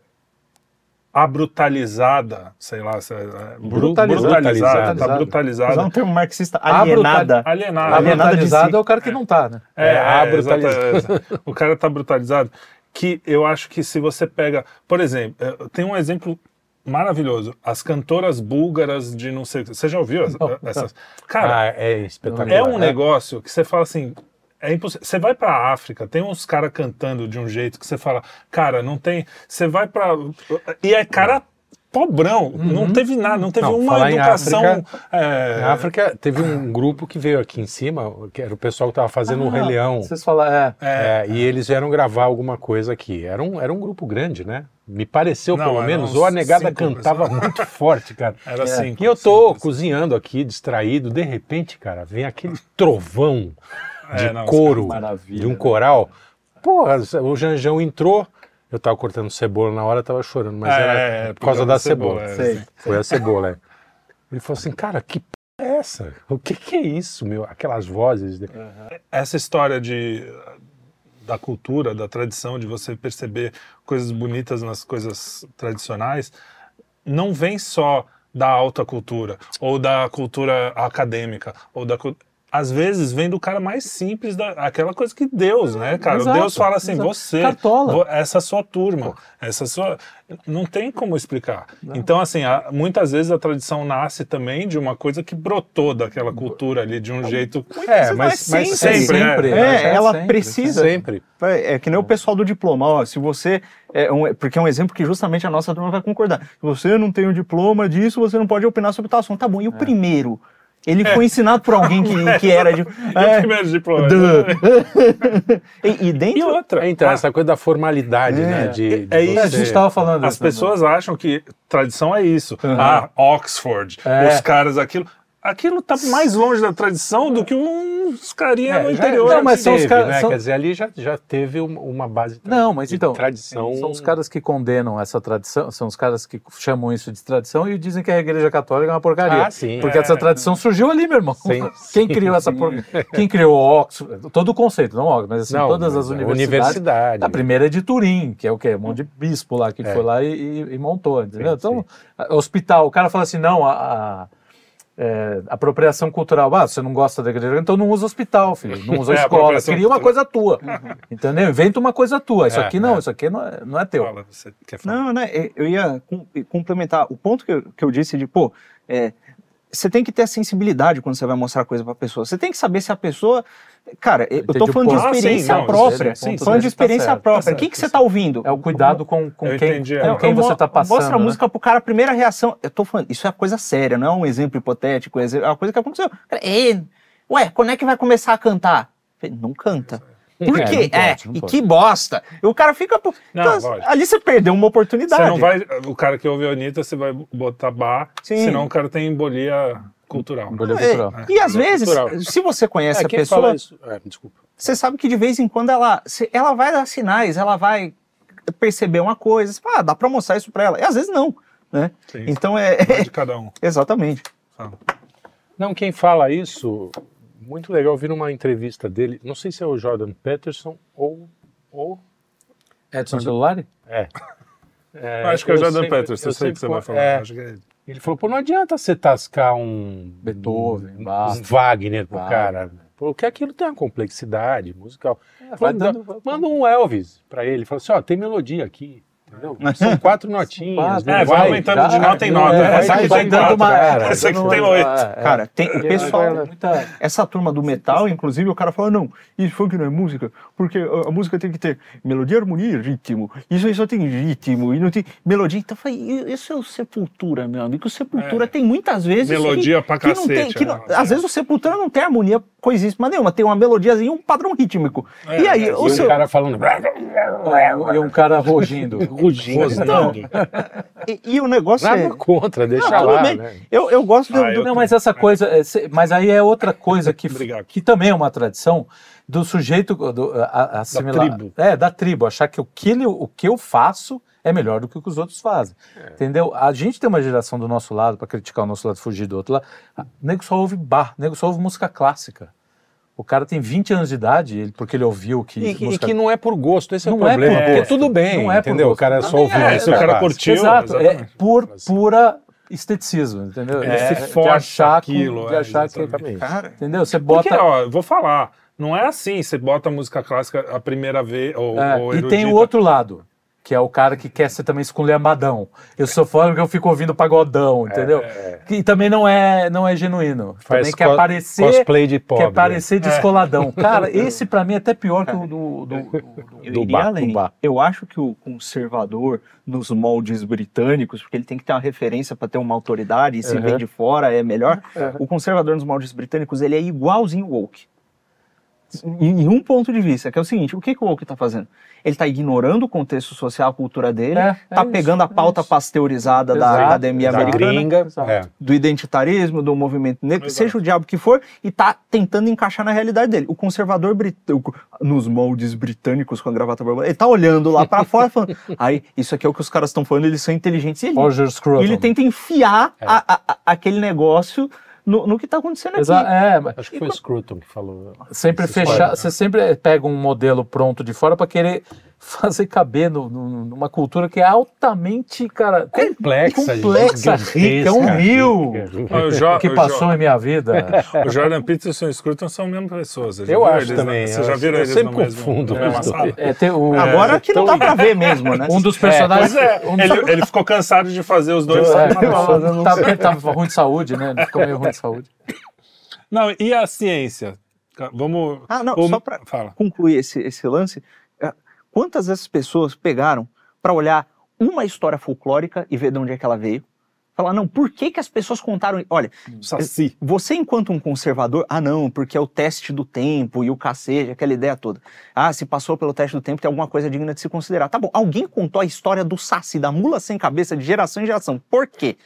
abrutalizada, sei lá, é, é, bru- Brutalizada. brutalizada, tá Brutalizada. brutalizada. Usar um termo marxista, alienada. brutal- Alienada. Alienada si. é o cara que não tá, né? É, É, a é, brutalizada. exata- (laughs) O cara tá brutalizado. Que eu acho que se você pega. Por exemplo, tem um exemplo maravilhoso. As cantoras búlgaras de não sei. o que- Você já ouviu Não, essas? Cara, Ah, é espetacular. é um negócio que você fala assim. É impossível. Você vai pra África, tem uns caras cantando de um jeito que você fala, cara, não tem. Você vai pra. E é cara pobrão, não teve nada, não teve Não, uma educação. África, é, Na África teve um grupo que veio aqui em cima, que era o pessoal que tava fazendo o Rei Leão. Vocês falam, é. É, e eles vieram gravar alguma coisa aqui. Era um, era um grupo grande, né? Me pareceu, Não, pelo menos, ou a negada cinco cantava pessoas. muito (laughs) forte, cara. Era assim. E eu tô cozinhando aqui, distraído, de repente, cara, vem aquele trovão de É, não, os couro, de um né? coral. Pô, o Janjão entrou, eu tava cortando cebola na hora, tava chorando, mas É, era é, por causa da cebola, cebola. é, Sei. Foi a cebola, é. Ele falou assim, cara, que p é essa? O que que é isso, meu? Aquelas vozes. de- essa história de da cultura, da tradição, de você perceber coisas bonitas nas coisas tradicionais, não vem só da alta cultura ou da cultura acadêmica ou da às vezes vem do cara mais simples da aquela coisa que Deus, né, cara? Exato, Deus fala assim, exato. você, Cartola. essa sua turma, essa sua não tem como explicar. Então assim, a- muitas vezes a tradição nasce também de uma coisa que brotou daquela cultura ali de um jeito É, mas, mas sempre, sempre, sempre, é. É, é ela sempre, precisa. Sempre. É que nem o pessoal do diploma, ó, se você é um, porque é um exemplo que justamente a nossa turma vai concordar. Se você não tem o diploma disso, você não pode opinar sobre tal assunto. Tá bom, e o primeiro Ele foi ensinado por alguém que, (laughs) que era de. E É, primeiro diploma? (laughs) e, e dentro. E outra, Então, a- essa coisa da formalidade, É. né? De, de É isso, É, a você- gente estava falando As né? pessoas acham que tradição é isso. Uhum. Ah, Oxford, É. os caras, aquilo. Aquilo tá mais longe da tradição do que uns carinha É, no já- interior. já Não, mas são os caras- né? são- Quer dizer, ali já, já teve um- uma base Não, mas de então, tradição. São os caras que condenam essa tradição, são os caras que chamam isso de tradição e dizem que a igreja católica é uma porcaria. Ah, sim. Porque É. essa tradição surgiu ali, meu irmão. Sim, (laughs) Quem criou essa por... Quem criou Oxford? Todo o conceito, não Oxford, mas assim, Não, todas mas as a universidades. universidade. A primeira é de Turim, que é o quê? Um monte de bispo lá que É. foi lá e, e- e montou, entendeu? Sim, então, hospital, o cara fala assim, não, a, a- é, apropriação cultural, ah, você não gosta da igreja, então não usa hospital, filho, não usa (laughs) É, escola, cria uma coisa tua, entendeu? Inventa uma coisa tua, isso É, aqui não, é. isso aqui não é, não é teu. Fala, você quer falar? Não, né? Eu ia com- complementar o ponto que eu, que eu disse de, pô, é, você tem que ter a sensibilidade quando você vai mostrar coisa pra pessoa. Você tem que saber se a pessoa. Cara, eu Entendi tô o falando de ponto. Ah, sim, experiência não, própria. sim, sim, falando de tá experiência certo, tá própria. certo, o que, que tá você tá ouvindo? É o cuidado com, com Eu quem, entendi, com é. quem Eu você está passando. Mostra a né? música pro cara, a primeira reação. Eu tô falando, isso é coisa séria, não é um exemplo hipotético, é uma coisa que aconteceu. Cara, "Ê, ué, quando é que vai começar a cantar? Eu falei, Não canta. Por É, quê? É, pode, não e que bosta. E o cara fica. Não, então, ali você perdeu uma oportunidade. Você não vai. O cara que ouve a Anitta, você vai botar bar, Sim. senão o cara tem embolia cultural. Embolia É, cultural. e às vezes, Cultural. se você conhece É, a pessoa. É, desculpa. você sabe que de vez em quando ela, ela vai dar sinais, ela vai perceber uma coisa, você fala, ah, dá pra mostrar isso pra ela. E às vezes não, né? Sim. Então é. Vai de cada um. Exatamente. Fala. Não, quem fala isso, muito legal ouvir uma entrevista dele, não sei se é o Jordan Peterson ou. ou Edson Celulari? é. É, Acho que é o Jordan sempre- Peterson, eu sei que você vai falar. é, Acho que é- ele falou, pô, não adianta você tascar um Beethoven, um, Bach. um Wagner pro Wagner. cara. Porque aquilo tem uma complexidade musical. Falou, dando- Manda um Elvis pra ele. Falou assim, ó, tem melodia aqui. Entendeu? São (laughs) quatro notinhas. quatro. não É, vai aumentando de nota em nota. É, Essa vai, aqui tem dando quatro, uma. cara. Essa aqui tem uma- oito. é, é. Cara, tem o pessoal. muita- Essa turma do metal, inclusive, o cara fala, não, isso funk não é música, porque a, a música tem que ter melodia, harmonia e ritmo. Isso aí só tem ritmo e não tem melodia. Então, eu falei, "E- isso é o Sepultura, meu amigo. O Sepultura É. tem muitas vezes... Melodia que, pra que não tem, cacete, que é. não- Às vezes o Sepultura não tem harmonia coisíssima nenhuma, tem uma melodiazinha e um padrão rítmico. É, e aí, é, o E seu... um cara falando. (laughs) E um cara rugindo. (laughs) Rugindo. Então, e, e o negócio Nada é... contra, deixa Não, lá. Né? Eu, eu gosto do, Ah, eu do- Não, mas essa coisa, é, mas aí é outra coisa que, (laughs) que também é uma tradição do sujeito do, a, a- assimilar- tribo. É, da tribo, achar que o que, ele- o que eu faço é melhor do que o que os outros fazem. Entendeu? A gente tem uma geração do nosso lado, para criticar o nosso lado, fugir do outro lado, o nego só ouve bar, o nego só ouve música clássica. O cara tem 20 anos de idade, ele- porque ele ouviu que. E, que- e música- que não é por gosto, esse é o Não é problema. por porque gosto. tudo bem, Não é por entendeu? O cara só Também ouviu é, se o cara curtiu, Exato, é por pura esteticismo, entendeu? É, De- se de força achar que- aquilo, de é, achar que exatamente. Cara, Entendeu? Você Porque, bota. ó, eu vou falar, não é assim, você bota a música clássica a primeira vez, ou, É, ou e tem o outro lado, que é o cara que quer ser também esculhambadão. Eu sou fã porque eu fico ouvindo pagodão, entendeu? E também não é, não é genuíno. Faz também quer co- parecer. cosplay de pobre. Quer parecer descoladão. (laughs) Cara, esse pra mim é até pior que o do. do- do- Eu Do iria bar, além. do bar. Eu acho que o conservador, nos moldes britânicos, porque ele tem que ter uma referência para ter uma autoridade, e se Uhum. vem de fora é melhor. O conservador nos moldes britânicos, ele é igualzinho o woke. Em, um ponto de vista, que é o seguinte, o que, que o woke está fazendo? Ele está ignorando o contexto social, a cultura dele, É, está é isso, pegando a é pauta isso. pasteurizada da Exato, academia Da americana, gringa. Exato. É. do identitarismo, do movimento negro, Exato. seja o diabo que for, e tá tentando encaixar na realidade dele. O conservador britânico, nos moldes britânicos com a gravata borboleta, ele tá olhando lá pra fora falando, (laughs) aí, isso aqui é o que os caras estão falando, eles são inteligentes. E ele, Roger Scruton. e ele tenta enfiar É. a- a- a- aquele negócio no, no que tá acontecendo Exa- aqui. é, mas Acho que foi o Scruton que falou. sempre fechar. pode, Você sempre pega um modelo pronto de fora pra querer fazer caber no- no- numa cultura que é altamente, cara, Complexa, complexa, rica, um rio rica. Ah, que passou em minha vida. O Jordan Peterson e o Scruton são a mesma pessoa. você já Eu acho eles, também, né? Você eu já viram eu eles sempre no mesmo, confundo dois. É, tem o- Agora que não então- dá pra ver mesmo, né? um dos personagens. Pois é, um dos- ele, ele ficou cansado de fazer os dois. É, tava, ruim de saúde, né? Ele ficou meio ruim de saúde. Não, e a ciência? Vamos. Ah, não, só pra Fala. concluir esse, esse lance, é, quantas dessas pessoas pegaram pra olhar uma história folclórica e ver de onde é que ela veio, Falar, não, por que, que as pessoas contaram. Olha, Saci. você, enquanto um conservador, ah, não, porque é o teste do tempo e o cacete, aquela ideia toda. Ah, se passou pelo teste do tempo, tem alguma coisa digna de se considerar. Tá bom, alguém contou a história do Saci, da mula sem cabeça, de geração em geração. Por quê?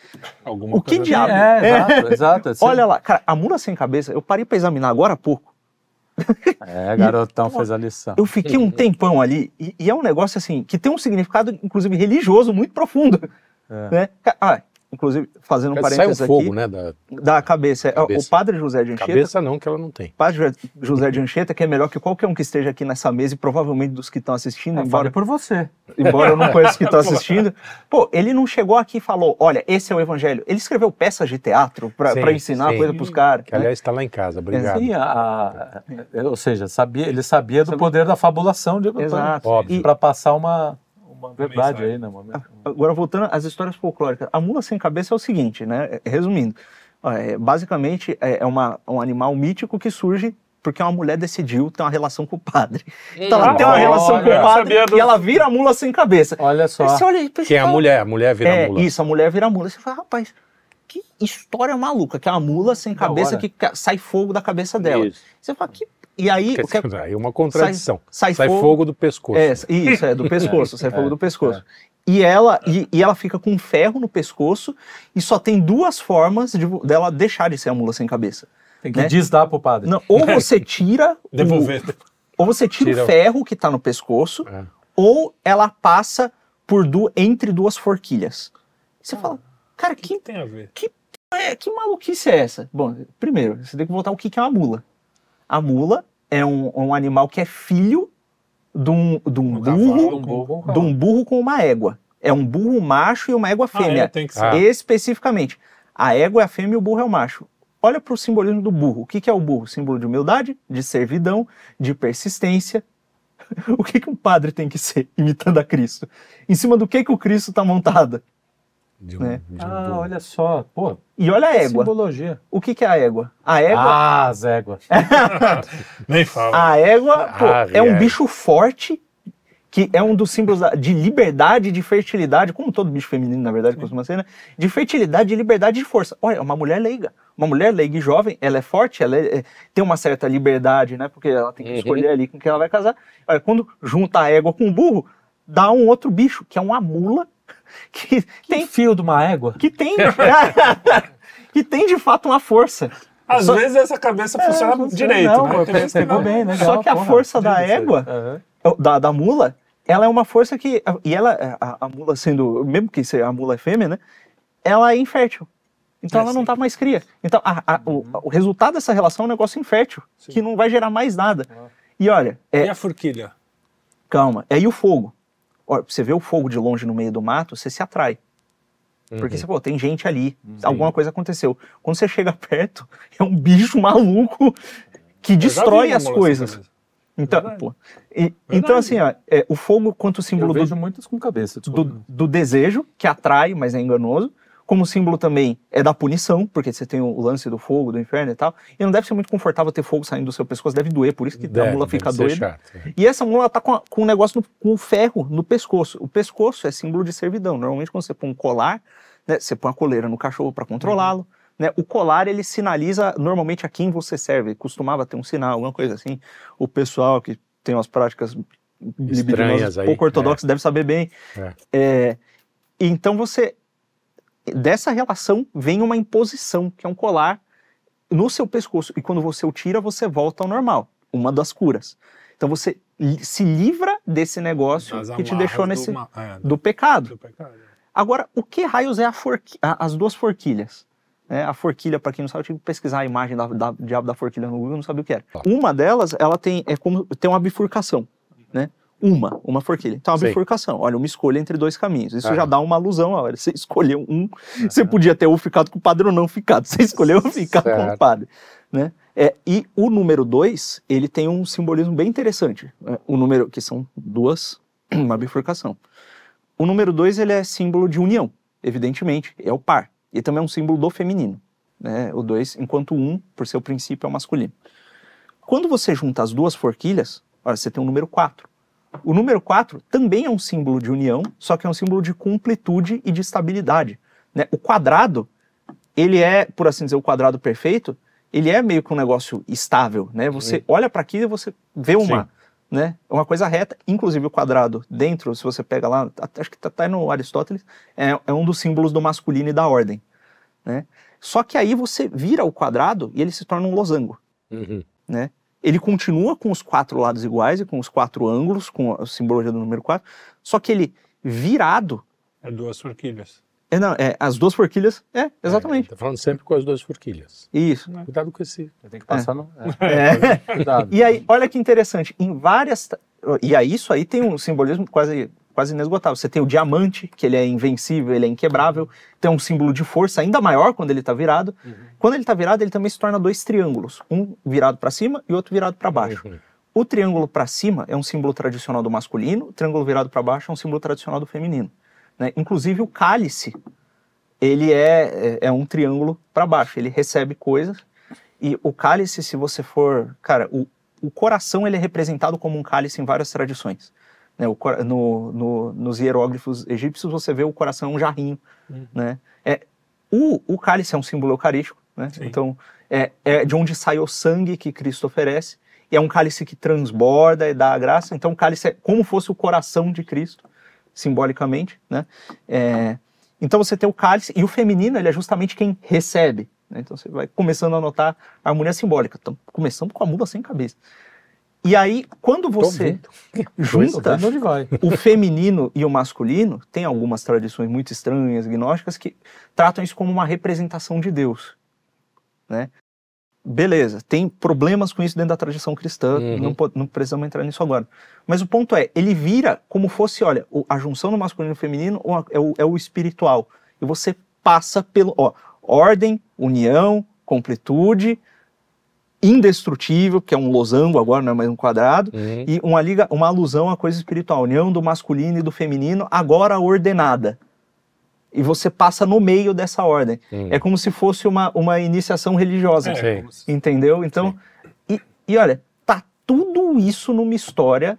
Alguma O que coisa diabo? É, exato, exato. Assim, Olha lá, cara, a mula sem cabeça, eu parei pra examinar agora há pouco. É, garotão fez a lição. Eu fiquei um tempão ali, e, e é um negócio assim, que tem um significado, inclusive, religioso muito profundo. É. Né? Ah, inclusive, fazendo um Sai um parênteses fogo, aqui, né? Da da cabeça. É, Cabeça. O padre José de Anchieta, cabeça não, que ela não tem. padre José de Anchieta, que é melhor que qualquer um que esteja aqui nessa mesa e provavelmente dos que estão assistindo, É, embora, por você. embora eu não conheça os que estão (laughs) assistindo. Pô, ele não chegou aqui e falou, olha, esse é o evangelho. Ele escreveu peças de teatro pra ensinar sim. coisa pros caras. Que né? aliás está lá em casa. Obrigado. Sim, a- a- ou seja, sabia, ele sabia do poder da fabulação de Exato. Óbvio. para passar uma, uma verdade mensagem. aí, né? Uma, Agora, voltando às histórias folclóricas. A mula sem cabeça é o seguinte, né? Resumindo. é, basicamente, é é uma, um animal mítico que surge porque uma mulher decidiu ter uma relação com o padre. Então, ela tem uma olha, relação com eu o padre do- e ela vira a mula sem cabeça. Olha só. Você olha pensa, Que é a mulher, a mulher vira É, mula. isso, a mulher vira mula. Você fala, rapaz, que história maluca, que é uma mula sem Da cabeça hora. que sai fogo da cabeça dela. Isso. Você fala, que... E aí, Quer o que é- Aí é uma contradição. sai Sai, fogo- fogo, do pescoço. É, isso, é, do pescoço, sai (laughs) fogo é, do pescoço. E ela, e, e ela fica com um ferro no pescoço e só tem duas formas de, dela deixar de ser a mula sem cabeça. Tem que né? desdar pro padre. Não, ou você (laughs) tira o, Devolver. ou você tira, Tira o o- ferro que tá no pescoço, É. ou ela passa por du, entre duas forquilhas. Você fala, cara, O que que, tem a ver? é, que maluquice é essa? Bom, primeiro, você tem que voltar o que que é uma mula. A mula é um, um animal que é filho de um, de um Um burro cavalo Um burro com de um burro com uma égua. É um burro macho e uma égua Ah, é, fêmea. tem que ser. Ah. Especificamente. A égua é a fêmea e o burro é o macho. Olha para o simbolismo do burro. O que, que é o burro? Símbolo de humildade, de servidão, de persistência. (laughs) O que, que um padre tem que ser, imitando a Cristo? Em cima do que, que o Cristo está montado? De um, né? de um Ah, olha só. Pô, E olha a égua. simbologia. O que, que é a égua? A égua, Ah, as éguas. (laughs) Nem fala. a égua pô, Ah, é um é. bicho forte, que é um dos símbolos de liberdade, de fertilidade, como todo bicho feminino, na verdade, costuma ser, né? De fertilidade, de liberdade e de força. Olha, uma mulher leiga. Uma mulher leiga e jovem, ela é forte, ela é- é- tem uma certa liberdade, né? Porque ela tem que Uhum. escolher ali com quem ela vai casar. Olha, quando junta a égua com o burro, dá um outro bicho, que é uma mula, (laughs) que Tem tem. fio de uma égua? Que tem, (laughs) que tem de fato uma força. Às Só- vezes essa cabeça funciona funciona, direito, não, né? pegou não. bem, legal. Só que a porra, força da égua- Aham. da, da mula, ela é uma força que. E ela, a, a mula sendo. Mesmo que se a mula é fêmea, né? Ela é infértil. Então É, ela não sim. dá mais cria. Então a- a- o, o resultado dessa relação é um negócio infértil, que não vai gerar mais nada. E olha, é, E a forquilha? calma, é e o fogo. Olha, você vê o fogo de longe no meio do mato, você se atrai. Porque Uhum. você, pô, tem gente ali, alguma coisa aconteceu. Quando você chega (laughs) perto, é um bicho maluco que Eu destrói as coisas. Então, Verdade. pô, e- então assim, ó, é, o fogo quanto símbolo Eu do, muitas com cabeça. do, do desejo, que atrai, mas é enganoso. Como símbolo também é da punição, porque você tem o lance do fogo, do inferno e tal. E não deve ser muito confortável ter fogo saindo do seu pescoço, deve doer, por isso que a Deve, mula deve fica doida. chato. é. E essa mula tá com, a- com um negócio no, com o ferro no pescoço. O pescoço é símbolo de servidão. Normalmente, quando você põe um colar, né, você põe a coleira no cachorro para controlá-lo. Né? O colar ele sinaliza normalmente a quem você serve. Costumava ter um sinal, alguma coisa assim. O pessoal que tem umas práticas libidinosas aí, pouco ortodoxas deve saber bem. É. É, então você dessa relação vem uma imposição que é um colar no seu pescoço e quando você o tira você volta ao normal. Uma das curas. Então você se livra desse negócio Das que te deixou do nesse ma- é, do pecado. do pecado. Agora, o que raios é a forqui- a- as duas forquilhas? né? a forquilha, para quem não sabe, eu tive que pesquisar a imagem da, da diabo da forquilha no Google, não sabia o que era. Uma delas, ela tem é como tem uma bifurcação, né? Uma, uma forquilha. Então, uma bifurcação. Olha, uma escolha entre dois caminhos. Isso Aham. já dá uma alusão. Olha, você escolheu um, você podia ter ou ficado com o padre ou não ficado. Você escolheu (laughs) ficar com o Certo. padre, né? É, e o número dois, ele tem um simbolismo bem interessante. né? O número, que são duas, (clears throat) uma bifurcação. O número dois, ele é símbolo de união, evidentemente, é o par. E também é um símbolo do feminino, né? O dois, enquanto o um, por seu princípio, é o masculino. Quando você junta as duas forquilhas, olha, você tem o número 4. O número 4 também é um símbolo de união, só que é um símbolo de completude e de estabilidade. Né? O quadrado, ele é, por assim dizer, o quadrado perfeito, ele é meio que um negócio estável, né? Você olha para aquilo e você vê uma, Sim. né? Uma coisa reta. Inclusive o quadrado dentro, se você pega lá, até- acho que tá, tá no Aristóteles, é, é um dos símbolos do masculino e da ordem, né? Só que aí você vira o quadrado e ele se torna um losango Uhum. né? Ele continua com os quatro lados iguais e com os quatro ângulos, com a simbologia do número 4, só que ele virado, É duas forquilhas. é, não, é, as duas forquilhas, é, exatamente, Tá falando sempre com as duas forquilhas. isso. Cuidado com esse. Tem que passar no. É. (laughs) (laughs) Cuidado. E aí, olha que interessante, em várias, e aí isso aí tem um simbolismo quase, quase inesgotável. Você tem o diamante, que ele é invencível, ele é inquebrável, tem um símbolo de força ainda maior quando ele está virado. Quando ele está virado, ele também se torna dois triângulos, um virado para cima e outro virado para baixo. Uhum. O triângulo para cima é um símbolo tradicional do masculino, o triângulo virado para baixo é um símbolo tradicional do feminino. né? Inclusive o cálice, ele é, é, é um triângulo para baixo, ele recebe coisas. E o cálice, se você for. Cara, o, o coração ele é representado como um cálice em várias tradições. Né? O no- no- nos hieróglifos egípcios você vê o coração um jarrinho. Né? É, o, o cálice é um símbolo eucarístico, né? Sim. então é, é de onde sai o sangue que Cristo oferece. E é um cálice que transborda e dá a graça. Então o cálice é como fosse o coração de Cristo, simbolicamente. Né? É, então você tem o cálice, e o feminino ele é justamente quem recebe. né? Então você vai começando a notar a harmonia simbólica. Estamos começando com a mula sem cabeça. E aí, quando você (laughs) junta o feminino e o masculino, tem algumas tradições muito estranhas, gnósticas, que tratam isso como uma representação de Deus. Né? Beleza, tem problemas com isso dentro da tradição cristã, Uhum. não, não precisamos entrar nisso agora. Mas o ponto é, ele vira como fosse, olha, a junção do masculino e do feminino é o, é o espiritual. E você passa pelo, ó, ordem, união, completude, indestrutível, que é um losango agora, não é mais um quadrado, Uhum. e uma, liga, uma alusão à coisa espiritual, união do masculino e do feminino, agora ordenada. E você passa no meio dessa ordem. Hum. É como se fosse uma, uma iniciação religiosa. É, Entendeu? Então, e, e olha, tá tudo isso numa história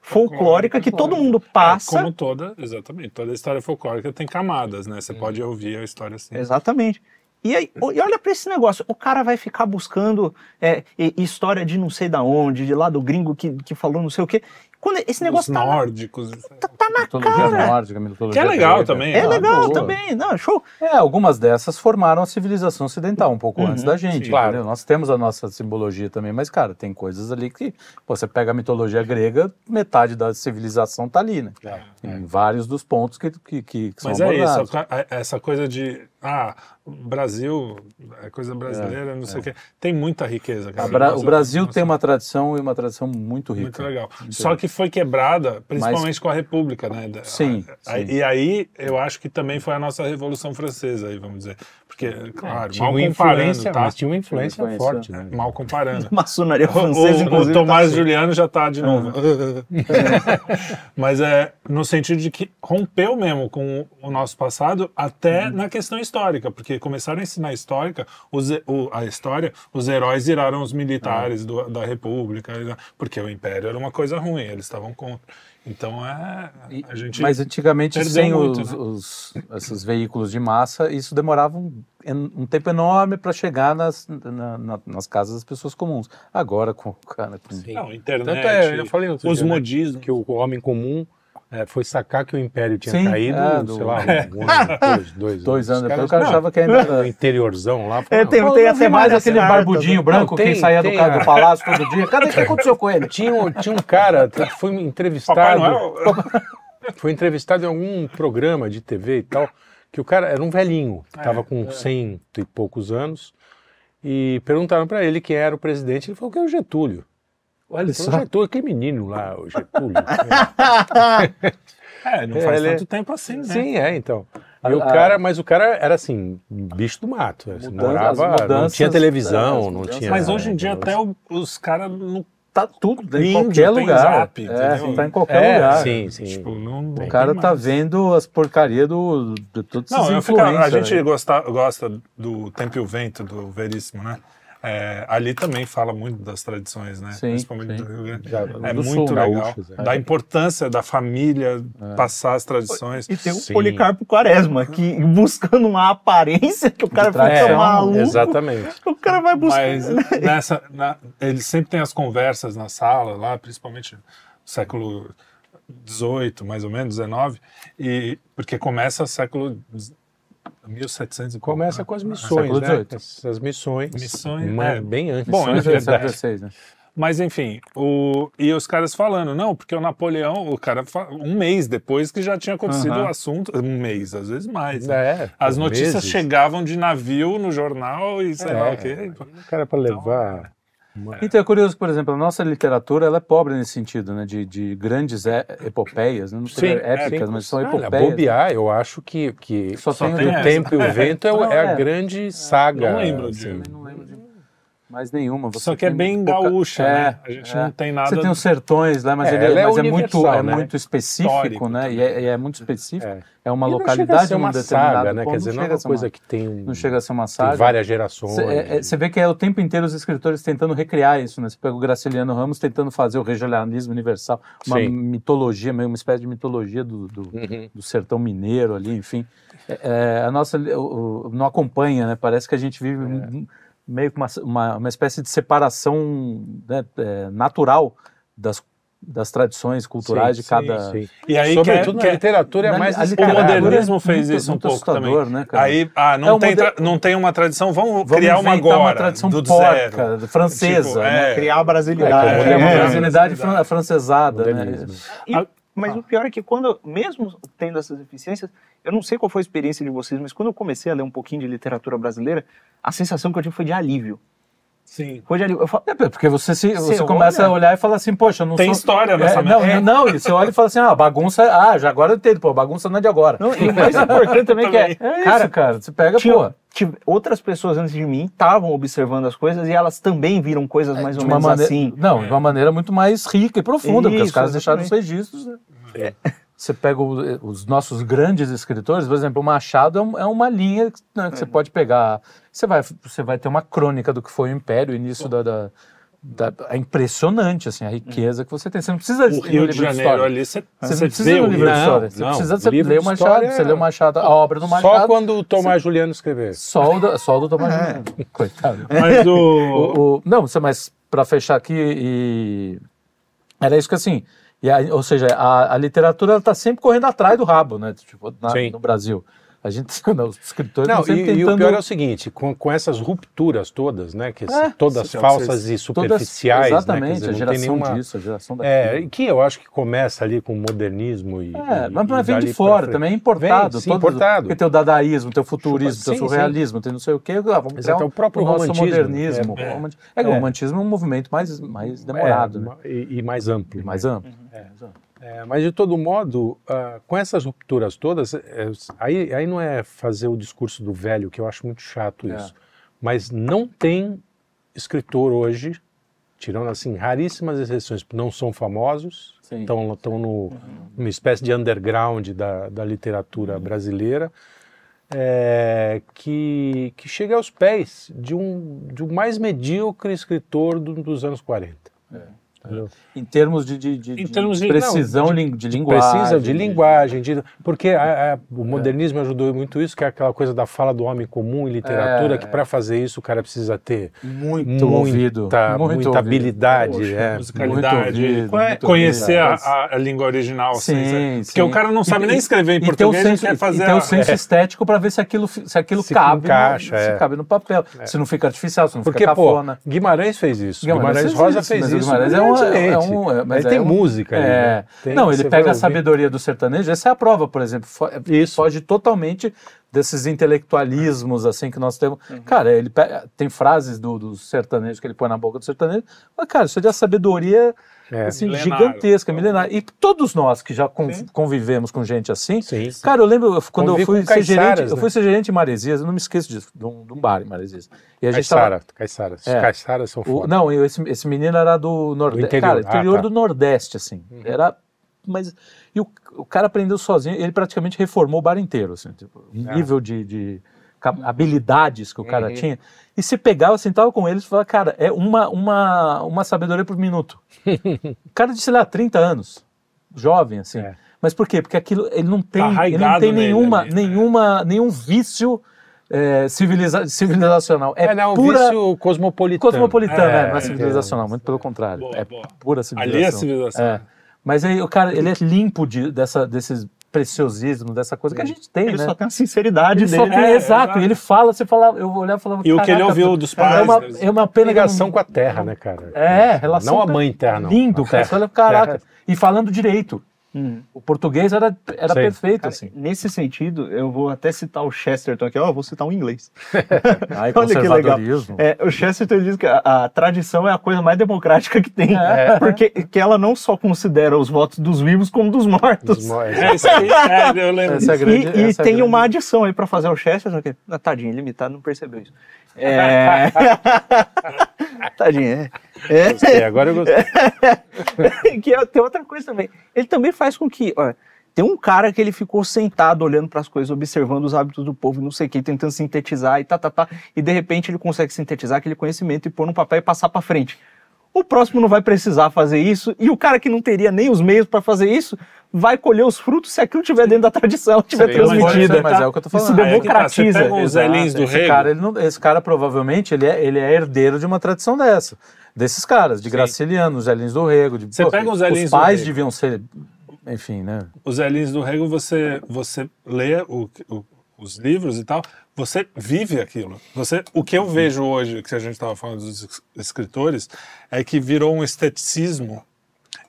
folclórica que todo mundo É, passa. como toda, exatamente, toda história folclórica tem camadas, né? Você pode ouvir a história assim. Exatamente. E, aí, e olha pra esse negócio, o cara vai ficar buscando é, história de não sei da onde, de lá do gringo que, que falou não sei o quê. Quando esse Os negócio tá, na- nórdicos. tá, tá na Mitologia cara. nórdica, mitologia Que é legal grega. também, É Ah, legal boa. também, não, show. É, algumas dessas formaram a civilização ocidental um pouco Uhum, antes da gente, sim. claro. Nós temos a nossa simbologia também, mas, cara, tem coisas ali que pô, você pega a mitologia grega, metade da civilização tá ali, né? Em vários dos pontos que, que, que, que Mas são é isso, abordados. a- essa coisa de, ah, Brasil, é coisa brasileira, não sei o quê. Tem muita riqueza, cara. Bra- o Brasil tem uma tradição e uma tradição muito rica. Muito legal. Só que foi quebrada, principalmente Mas- com a República, né? Sim, a- sim. E aí, eu acho que também foi a nossa Revolução Francesa, aí, vamos dizer. Porque, claro, Tinha mal uma comparando, tá? mas tinha uma influência, Tinha influência, forte, né? Mal comparando. (laughs) Maçonaria O, francesa, o, inclusive. Tomás tá- Juliano já tá de novo. (laughs) Mas é no sentido de que rompeu mesmo com o nosso passado, até na questão histórica, porque começaram a ensinar histórica, os, o- a história, os heróis viraram os militares do- da República, porque o Império era uma coisa ruim, eles estavam contra. Então é. A gente Mas antigamente, sem muito, os, né? os- esses veículos de massa, isso demorava um, um tempo enorme para chegar nas, na- na- nas casas das pessoas comuns. Agora, com, cara, com-. Não, Tanto internet, é, eu falei outro os né, modismos. que o homem comum é, foi sacar que o Império tinha Sim, caído, é, do- sei lá, (laughs) um ano depois, dois, dois anos Os depois, o cara não, achava que ainda no era... interiorzão lá. É, falaram, tem- Pô, tem não até mais aquele barbudinho branco Não, tem- que saía do, tem ca- a- do palácio todo dia. Cadê o que aconteceu com ele? Tinha, um- tinha um cara que foi entrevistado, (laughs) foi entrevistado em algum programa de TV e tal, que o cara era um velhinho, É, estava com cento e poucos anos, e perguntaram para ele quem era o presidente, ele falou que era o Getúlio. Olha falou, Getúlio, que menino lá, o Getúlio. (laughs) É, não faz Ele- tanto tempo assim, né? Sim, é, então. E A- o a- cara, mas o cara era assim, um bicho do mato. assim, Mudança- morava, as não mudanças- tinha televisão, não mudanças- tinha. Mas hoje em dia até os caras não. Tá tudo, em Índio, qualquer lugar. zap, é, tá em qualquer É, lugar. sim, sim. Tipo, não, O cara tá vendo as porcarias do, de todos esses Não, eu fico, a gente gosta, gosta do Tempo e o Vento, do Veríssimo, né? É, ali também fala muito das tradições, né? Sim, Principalmente sim. do Rio Grande. Já- É do muito sul, legal. gaúchos, é. Da importância da família passar as tradições. E tem o Sim. Policarpo Quaresma, que buscando uma aparência que o cara fica maluco. Exatamente. O cara vai buscar. Mas nessa, na, ele sempre tem as conversas na sala, lá, principalmente no século XVIII, mais ou menos, XIX, e, porque começa século 1700 e pouco, Começa né? com as século missões, né? Essas missões. Missões, Uma- é. Bem antes. Bom, é do século verdade. XVI, né? Mas enfim, o, e os caras falando, não, porque o Napoleão, o cara, um mês depois que já tinha acontecido Aham. o assunto, um mês, às vezes mais. né? É, As notícias meses. chegavam de navio no jornal e sei lá o quê. O cara para levar. uma- Então é curioso por exemplo, a nossa literatura ela é pobre nesse sentido, né? De, de grandes é- epopeias, né? não seria épicas, sim. mas são Olha, epopeias. bobear, eu acho que, que Só tem tem o essa. tempo e o vento é, Não, é a é. grande saga. Não lembro assim. Não lembro de mais nenhuma. Você Só que é tem bem pouca- gaúcha, É, né? A gente é. não tem nada. Você tem os sertões lá, mas, É, ele, ela é mas é, muito, universal, é né? muito específico, Histórico né? E é, e é muito específico. É. É, uma E não chega a localidade ser uma saga, né? ponto, Quer dizer, não é chega a uma ser coisa que tem, um- não chega a ser uma tem saga. várias gerações. Você vê que é o tempo inteiro os escritores tentando recriar isso, né? Você pega o Graciliano Ramos tentando fazer o regionalismo universal, uma Sim. mitologia, meio uma espécie de mitologia do, do, Uhum. do sertão mineiro ali, enfim. É, é, a nossa o- o- não acompanha, né? Parece que a gente vive um- meio que uma, uma, uma espécie de separação né, é, natural das, das tradições culturais Sim, de cada. sim, sim. E aí Sobretudo quer- na literatura é Na- mais a O modernismo é fez muito- isso um muito pouco assustador, também. né, cara? Aí, ah, não, É, tem moder- não tem uma tradição, vamos, Vamos criar uma agora. uma tradição do porca, zero. francesa, Tipo, né? é. Criar a É, brasilidade. que é uma É. brasilidade fran- afrancesada, né? E- mas o pior é que quando, mesmo tendo essas deficiências, eu não sei qual foi a experiência de vocês, mas quando eu comecei a ler um pouquinho de literatura brasileira, a sensação que eu tive foi de alívio. Sim. Alívio. Eu falo, É, porque você, se, você Você começa olha- a olhar e fala assim, poxa, eu não Tem sou... história nessa é, não, merda. não, e você olha e fala assim, ah, bagunça, ah, já agora eu entendo, pô, bagunça não é de agora. não, e o mais (laughs) importante também que é, É cara, isso, cara, você pega, tinha- pô, tive- outras pessoas antes de mim estavam observando as coisas e elas também viram coisas mais de ou menos maneira, assim. não, de uma maneira muito mais rica e profunda, porque os Isso, caras deixaram os registros, né? Você pega o- os nossos grandes escritores, por exemplo, o Machado é, um- é uma linha né, que você pode pegar. Você vai, você vai ter uma crônica do que foi o Império, o início da, da- da- é impressionante assim a riqueza que você tem. Você não precisa O Rio livro de Janeiro história. ali, você, Você você precisa vê o livro de história. Você não, precisa você ler o Machado, você lê o Machado, a obra do Só Machado. quando o Tomás Juliano escrever. Só o, do- só o do Tomás Juliano. (laughs) Coitado. Mas o... O- o- não, você- mas para fechar aqui, e- era isso que assim, e a- ou seja, a, a literatura está sempre correndo atrás do rabo, né? Tipo, na- no Brasil. A gente, (laughs) não, os escritores Não, estão e, sempre e o tentando... pior é o seguinte, com, com essas rupturas todas, né, que É, todas é o que falsas vocês- e todas- superficiais, né, quer Exatamente, dizer, a geração tem nenhuma... disso, a geração É, daquilo. e que eu acho que começa ali com o modernismo e... É, e- mas, mas vem de fora também, é importado. Vem, sim, todos- importado. Porque tem o dadaísmo, tem o futurismo, tem o Sim, surrealismo, tem não sei o quê. Ah, vamos Exato, o próprio nosso romantismo, modernismo. é, o é. É, o É. romantismo é um movimento mais, mais demorado, É, né? ma- e, mais amplo. Mais amplo. É, mas de todo modo, ah, com essas rupturas todas, é, aí, aí não é fazer o discurso do velho, que eu acho muito chato É. isso. Mas não tem escritor hoje, tirando assim raríssimas exceções, não são famosos, estão estão no, numa espécie de underground da, da literatura brasileira, é, que, que chega aos pés de um, de um mais medíocre escritor do- dos anos 40. Entendeu? Em termos de, de, de- Em termos de- precisão não, de, linguagem. Precisa de linguagem, de- porque a- a- o modernismo ajudou muito isso, que é aquela coisa da fala do homem comum em literatura, É, que para fazer isso o cara precisa ter Muito muita, ouvido. muita muito ouvido. habilidade. Poxa, é. musicalidade, muito ouvido, muito conhecer ouvido. a, a- língua original. Sim, assim, sim. Porque o cara não sabe E- nem escrever em e tem o português senso, quer fazer e tem senso estético para ver se aquilo, se aquilo Se cabe, encaixa, no, se é. cabe no papel. Se não fica artificial, se não Porque, fica pô, cafona. Guimarães fez isso. Guimarães, fez Rosa isso, fez isso. Guimarães é um, é brilhantemente. um- é- mas Aí tem é um- música é. né? Tem- não, ele pega a ouvir. sabedoria do sertanejo, essa é a prova, por exemplo. fo- Isso. Foge totalmente desses intelectualismos assim que nós temos. Uhum. Cara, ele pega- tem frases do, do sertanejo que ele põe na boca do sertanejo, mas, cara, isso é de sabedoria É. assim, Milenar. gigantesca, milenar. E todos nós que já con- convivemos com gente assim, Sim. Cara, eu lembro eu- quando eu Convivi fui com ser gerente, caiçaras, eu né? fui ser gerente em Maresias, eu não me esqueço disso, de um, de um bar em Maresias. E a gente tava, Caiçara, Caiçara. Os É. Caiçaras são o- foda. não, eu- esse, esse menino era do Nordeste, interior. cara, Ah, interior tá. do Nordeste, assim. Era, mas e o, o cara aprendeu sozinho, ele praticamente reformou o bar inteiro, assim, tipo, Ah. nível de, de, habilidades que o cara Uhum. tinha. E se pegava, sentava com eles e falava, cara, é uma, uma, uma sabedoria por minuto. (laughs) cara de, sei lá, 30 anos, jovem, assim. É. Mas por quê? Porque aquilo, ele não tem, ele não tem nenhuma, ali, né? nenhuma, nenhum vício é, civiliza- civilizacional. É, É, não, pura um vício cosmopolitano. cosmopolitana, É, né? não é é, civilizacional, muito pelo contrário. Boa, é boa. pura civilização. Ali é civilização. É. Mas aí o cara, ele é limpo de, dessa, desses preciosismos, dessa coisa que a gente tem, Ele né? só tem a sinceridade Ele só dele. tem- É, exato, exato. e ele fala, você fala, eu olhava e falava, E o que ele "Caraca, ouviu dos É pais. uma, né? é uma pena Ligação não- com a terra, né, cara? É, relação Não a mãe terra, não. Lindo, A cara. Você olha, caraca. E falando direito. Hum. O português era, era Sei. perfeito, Cara, assim. Nesse sentido, eu vou até citar o Chesterton aqui, ó, eu vou citar um inglês. (laughs) Ai, (laughs) Olha que legal. É, o Chesterton diz que a, a tradição é a coisa mais democrática que tem, É. (laughs) porque que ela não só considera os votos dos vivos como dos mortos. Os mo- É isso aí, é, eu lembro. Essa é a E- grande- e é tem grande- uma adição aí pra fazer o Chesterton, que ah, tadinho, limitado, não percebeu isso. É... (laughs) tadinho, é. é. Gostei, agora eu gostei. (laughs) que é- tem outra coisa também. Ele também faz com que. Ó, tem um cara que ele ficou sentado olhando para as coisas, observando os hábitos do povo, não sei o que, tentando sintetizar e tá, tá, tá. E de repente ele consegue sintetizar aquele conhecimento e pôr no papel e passar para frente. O próximo não vai precisar fazer isso, e o cara que não teria nem os meios para fazer isso vai colher os frutos se aquilo estiver dentro da tradição, estiver Sim, mas transmitida. mas é o que eu tô Isso falando. Aí é tá, você democratiza. pega os Exato, Zelins do esse Rego. Cara, ele não- esse cara provavelmente ele é, ele é herdeiro de uma tradição dessa. Desses caras, de Graciliano, os Zelins do Rego. De, Você pega os Zelins Os do pais Rego. deviam ser, enfim, né? Os Zelins do Rego, você, você lê o- o- os livros e tal, você vive aquilo. Você, o que eu vejo hoje, que a gente estava falando dos es- escritores, é que virou um esteticismo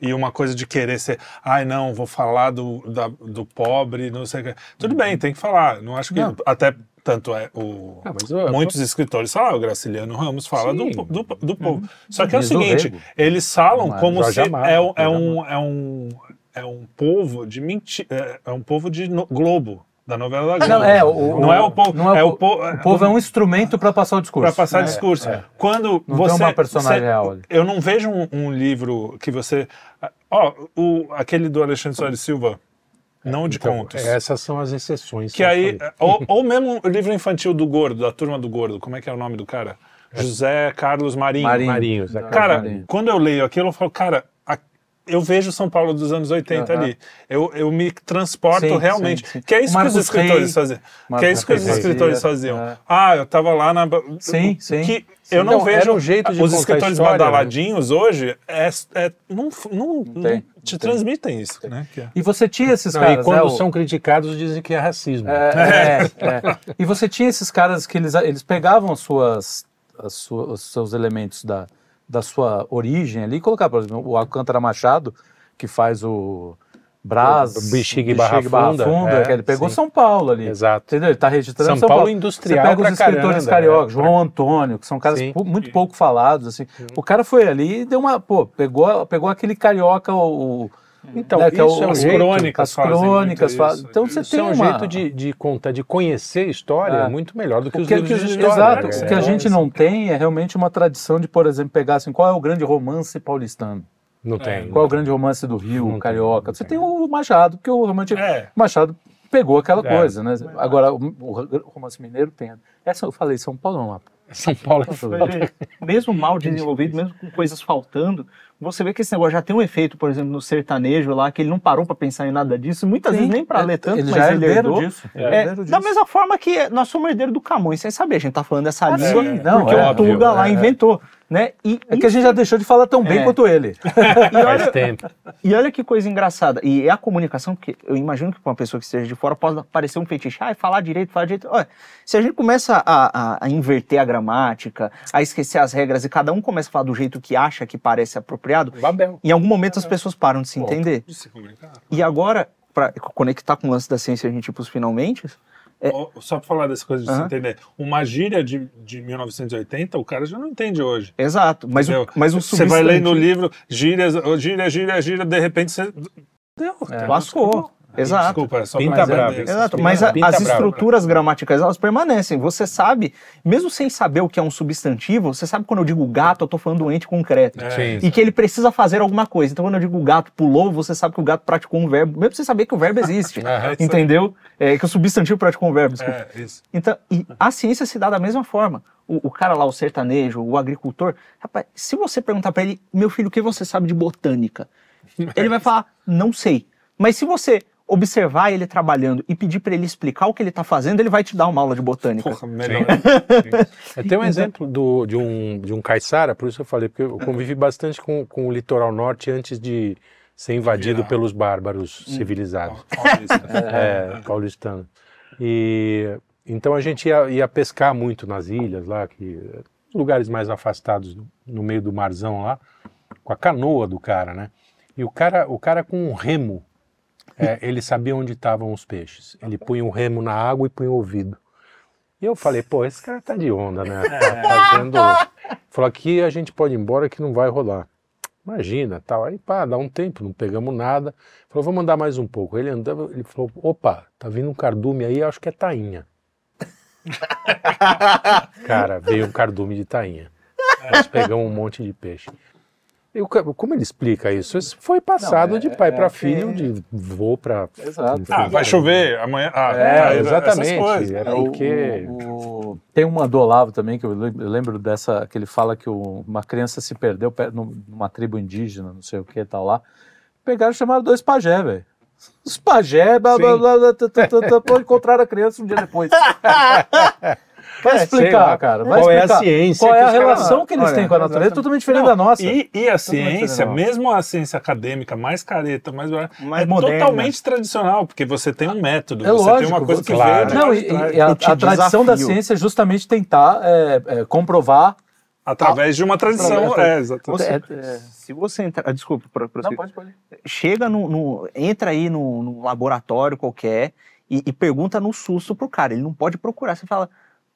e uma coisa de querer ser, ai não, vou falar do, da- do pobre, não sei o que. Tudo bem, tem que falar. Não acho que. Não. Até tanto é o. Ah, eu- Muitos escritores falam, o Graciliano Ramos fala do, do, do povo. Só que é o seguinte, eles falam é? como se Amado, é, um- é, um, é, um, é um povo de mentira, é, é um povo de Globo, da novela da Globo. Não, é, o, não é o povo, não é, o, po- po- o povo é um instrumento para passar o discurso. para passar É, discurso. é. Quando Não você tem uma personagem você- real ali. Eu não vejo um, um livro que você, ó, o aquele do Alexandre Soares Silva, não de Então, contos. essas são as exceções. Que aí, ou, ou mesmo o livro infantil do Gordo, da turma do Gordo, como é que é o nome do cara? José Carlos Marinho. Marinho. Marinhos, né, Cara, Marinho. quando eu leio aquilo, eu falo, cara, a- eu vejo São Paulo dos anos 80 Aham. ali. Eu, eu me transporto Sim, realmente. sim, sim. Que é isso O que os escritores Rey. faziam. Que é isso que os escritores fazia, faziam. é. Ah, eu tava lá na. Sim, sim. Que eu não Então, vejo. um jeito de os escritores história, né? badaladinhos hoje é, é- não, não, não tem, te não tem. transmitem isso. Né? É- E você tinha esses Não, caras, e quando né, o- são criticados dizem que é racismo. É, (laughs) é, é. E você tinha esses caras que eles, eles pegavam as suas, as suas, os seus elementos da, da sua origem ali colocavam, por exemplo, o Alcântara Machado, que faz o Brás, O Bexiga e Barra Funda, é, que ele pegou sim. São Paulo ali. Exato. Entendeu? Ele está registrando São São, Paulo Paulo. industrial Você pega os pra escritores caramba, cariocas, né? João Antônio, que são caras muito pouco falados, assim. O cara foi ali e deu uma, pô, pegou, pegou aquele carioca, o, o- Então, né, que é isso o- é um as jeito, crônicas as crônicas, muito fa- isso. então você isso tem é um uma... jeito de, de contar, de conhecer história É. muito melhor do que os que, livros que- de história. exato, né? o que a É. gente não tem é realmente uma tradição de, por exemplo, pegar assim, qual é o grande romance paulistano? Não tem. Qual é o grande romance do Rio, Não carioca? não Você tem. tem o Machado, porque o romance É. Machado pegou aquela É. coisa, né? Agora, o, o romance mineiro tem. Essa eu falei, São Paulo não, lá. São Paulo é mesmo mal (laughs) desenvolvido, mesmo com coisas faltando, você vê que esse negócio já tem um efeito, por exemplo, no sertanejo lá, que ele não parou para pensar em nada disso, muitas vezes nem para ler tanto, ele mas já é ele herdeiro herdou. disso. É, herdeiro da disso. mesma forma que nós somos herdeiros do Camões, sem saber, a gente tá falando dessa língua sim, não, porque é o óbvio, Tuga lá é. inventou, né? E, É que a gente já deixou de falar tão bem É. quanto ele. (laughs) e (laughs) Faz olha, tempo. E olha que coisa engraçada. E é a comunicação, porque eu imagino que para uma pessoa que esteja de fora pode parecer um fetiche. Ah, falar direito, falar direito. Olha, se a gente começa a, a- a inverter a gramática, a esquecer as regras e cada um começa a falar do jeito que acha que parece apropriado, Babel. em algum momento as pessoas param de se entender. De se comunicar. E agora, para conectar com o lance da ciência e a gente ir pros finalmente, É. Só pra falar dessa coisa de se entender. Uma gíria de, de 1980, o cara já não entende hoje. exato. Mas, o, mas o Você vai ler no livro gírias, ô, gíria, gíria, gíria, de repente você. Deu. É. Lascou. Exato. Desculpa, é só Pinta brava. entender. Exato, Pinta- mas a- pinta as brava. estruturas gramaticais elas permanecem. Você sabe, mesmo sem saber o que é um substantivo, você sabe quando eu digo gato, eu tô falando do ente concreto. É. E que ele precisa fazer alguma coisa. Então, quando eu digo o gato pulou, você sabe que o gato praticou um verbo, mesmo sem saber que o verbo existe. (laughs) É, entendeu? É, que o substantivo praticou um verbo, desculpa. É, isso. Então, e a ciência se dá da mesma forma. O, o cara lá, o sertanejo, o agricultor, rapaz, se você perguntar pra ele, meu filho, o que você sabe de botânica? (laughs) Ele vai falar, não sei. Mas se você observar ele trabalhando e pedir pra ele explicar o que ele tá fazendo, ele vai te dar uma aula de botânica. Porra, melhor. (laughs) É, Tem um exemplo do- de, um, de um caiçara, por isso eu falei, porque eu convivi bastante com, com o litoral norte antes de ser invadido Virar. pelos bárbaros civilizados. Paulista. (laughs) é, paulistano. E então a gente ia, ia pescar muito nas ilhas lá, que lugares mais afastados no meio do marzão lá, com a canoa do cara, né? E o cara, o cara com um remo, é, ele sabia onde estavam os peixes. Ele punha o remo na água e punha o ouvido. E eu falei, pô, esse cara tá de onda, né? Tá fazendo. Falou, aqui a gente pode ir embora que não vai rolar. Imagina, tal. Aí, pá, dá um tempo, não pegamos nada. Falou, vamos andar mais um pouco. Ele andava, ele falou, opa, tá vindo um cardume aí, acho que é tainha. (laughs) Cara, veio um cardume de tainha. Nós pegamos um monte de peixe. E ca- como ele explica isso? Isso foi passado Não, é- de pai é para filho, de vô para. Exato. Ah, vai chover amanhã. Ah, É, tá, exatamente. essas coisas. Era o, porque. o- o- tem uma do Olavo também, que eu lem- eu lembro dessa, que ele fala que o- uma criança se perdeu pe- num- numa tribo indígena, não sei o que tal lá. Pegaram e chamaram dois pajé, velho. Os pajé, blá, blá, blá, blá, encontraram a criança um dia depois. (laughs) Vai É, explicar, lá. cara. Vai Qual é a explicar. ciência Qual é a relação que eles Olha, têm com a natureza? É exatamente. totalmente diferente Não, da nossa. E, e a ciência, mesmo a ciência acadêmica mais careta, mais, Mais é moderna. totalmente tradicional, porque você tem um método, É você tem lógico, uma coisa que claro. veio Não, e, e a, a tradição da desafio. ciência é justamente tentar é, é, comprovar. através de uma tradição. Através- É, exatamente. Você- É, é, Se você entrar. ah, Desculpa, pro, não, pode, pode. chega no, no- entra aí no, no laboratório qualquer e, e pergunta no susto pro cara. Ele não pode procurar. Você fala,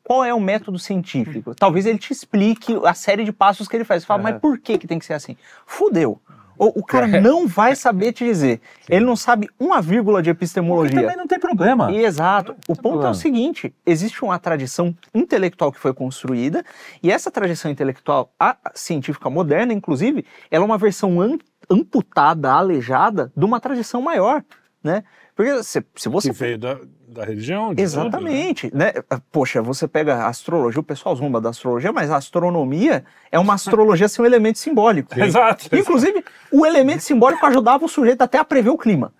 qual é o método científico? Talvez ele te explique a série de passos que ele faz. Você fala, É. mas por que, que tem que ser assim? Fudeu. O, o cara não vai saber te dizer. Ele não sabe uma vírgula de Porque epistemologia. também não tem problema. E, exato. O ponto é problema. o seguinte: existe uma tradição intelectual que foi construída, e essa tradição intelectual, a científica moderna, inclusive, ela é uma versão am- amputada, aleijada de uma tradição maior, né? Porque se, se você Que veio da, da religião. de Exatamente, né? Poxa, você pega a astrologia, o pessoal zomba da astrologia, mas a astronomia é uma astrologia sem um elemento simbólico. tudo. (laughs) Exato. Inclusive, o elemento simbólico ajudava o sujeito até a prever o clima.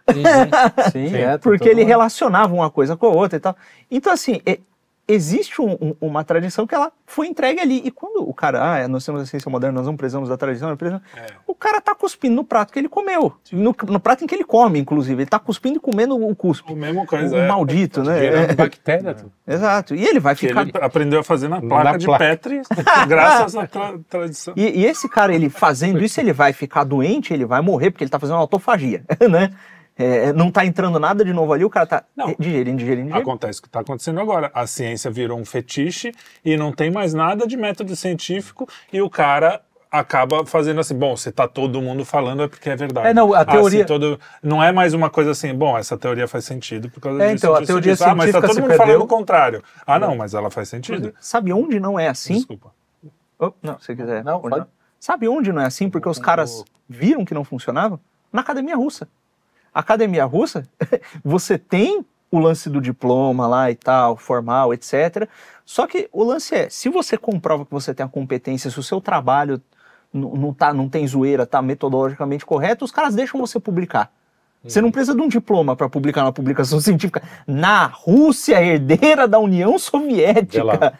Sim, (laughs) é. Porque ele relacionava uma coisa com a outra e tal. Então, assim, é- existe um- um- uma tradição que ela foi entregue ali. E quando o cara, ah, nós temos a ciência moderna, nós não precisamos da tradição, nós precisamos... É. o cara tá cuspindo no prato que ele comeu. No, no prato em que ele come, inclusive. Ele tá cuspindo e comendo o cuspe. A mesma coisa. O é. maldito, né? Gerando É, bactéria. (laughs) exato. E ele vai Que ficar. ele aprendeu a fazer na placa Na de placa. Petri, (laughs) graças à tra- tradição. E, e esse cara, ele fazendo isso, ele vai ficar doente, ele vai morrer, porque ele tá fazendo uma autofagia, (laughs) né? É, não tá entrando nada de novo ali, o cara tá Não. eh, digerindo, digerindo, digerindo. Acontece o que está acontecendo agora. A ciência virou um fetiche e não tem mais nada de método científico e o cara acaba fazendo assim, bom, se tá todo mundo falando é porque é verdade. É, não, a Ah, teoria- todo... Não é mais uma coisa assim, bom, essa teoria faz sentido por causa É, disso, então, a disso, teoria disso. Ah, mas tá científica todo se mundo perdeu. falando o contrário. Ah, não, mas ela faz sentido. Sabe onde não é assim? Desculpa. Oh, não, se quiser. Não, continuar. pode. Sabe onde não é assim? Porque os caras viram que não funcionava? Na academia russa. Academia russa, (laughs) você tem o lance do diploma lá e tal, formal, etc. Só que o lance é, se você comprova que você tem a competência, se o seu trabalho não, tá, não tem zoeira, tá metodologicamente correto, os caras deixam você publicar. Você não precisa de um diploma para publicar uma publicação (laughs) científica na Rússia, herdeira da União. Soviética.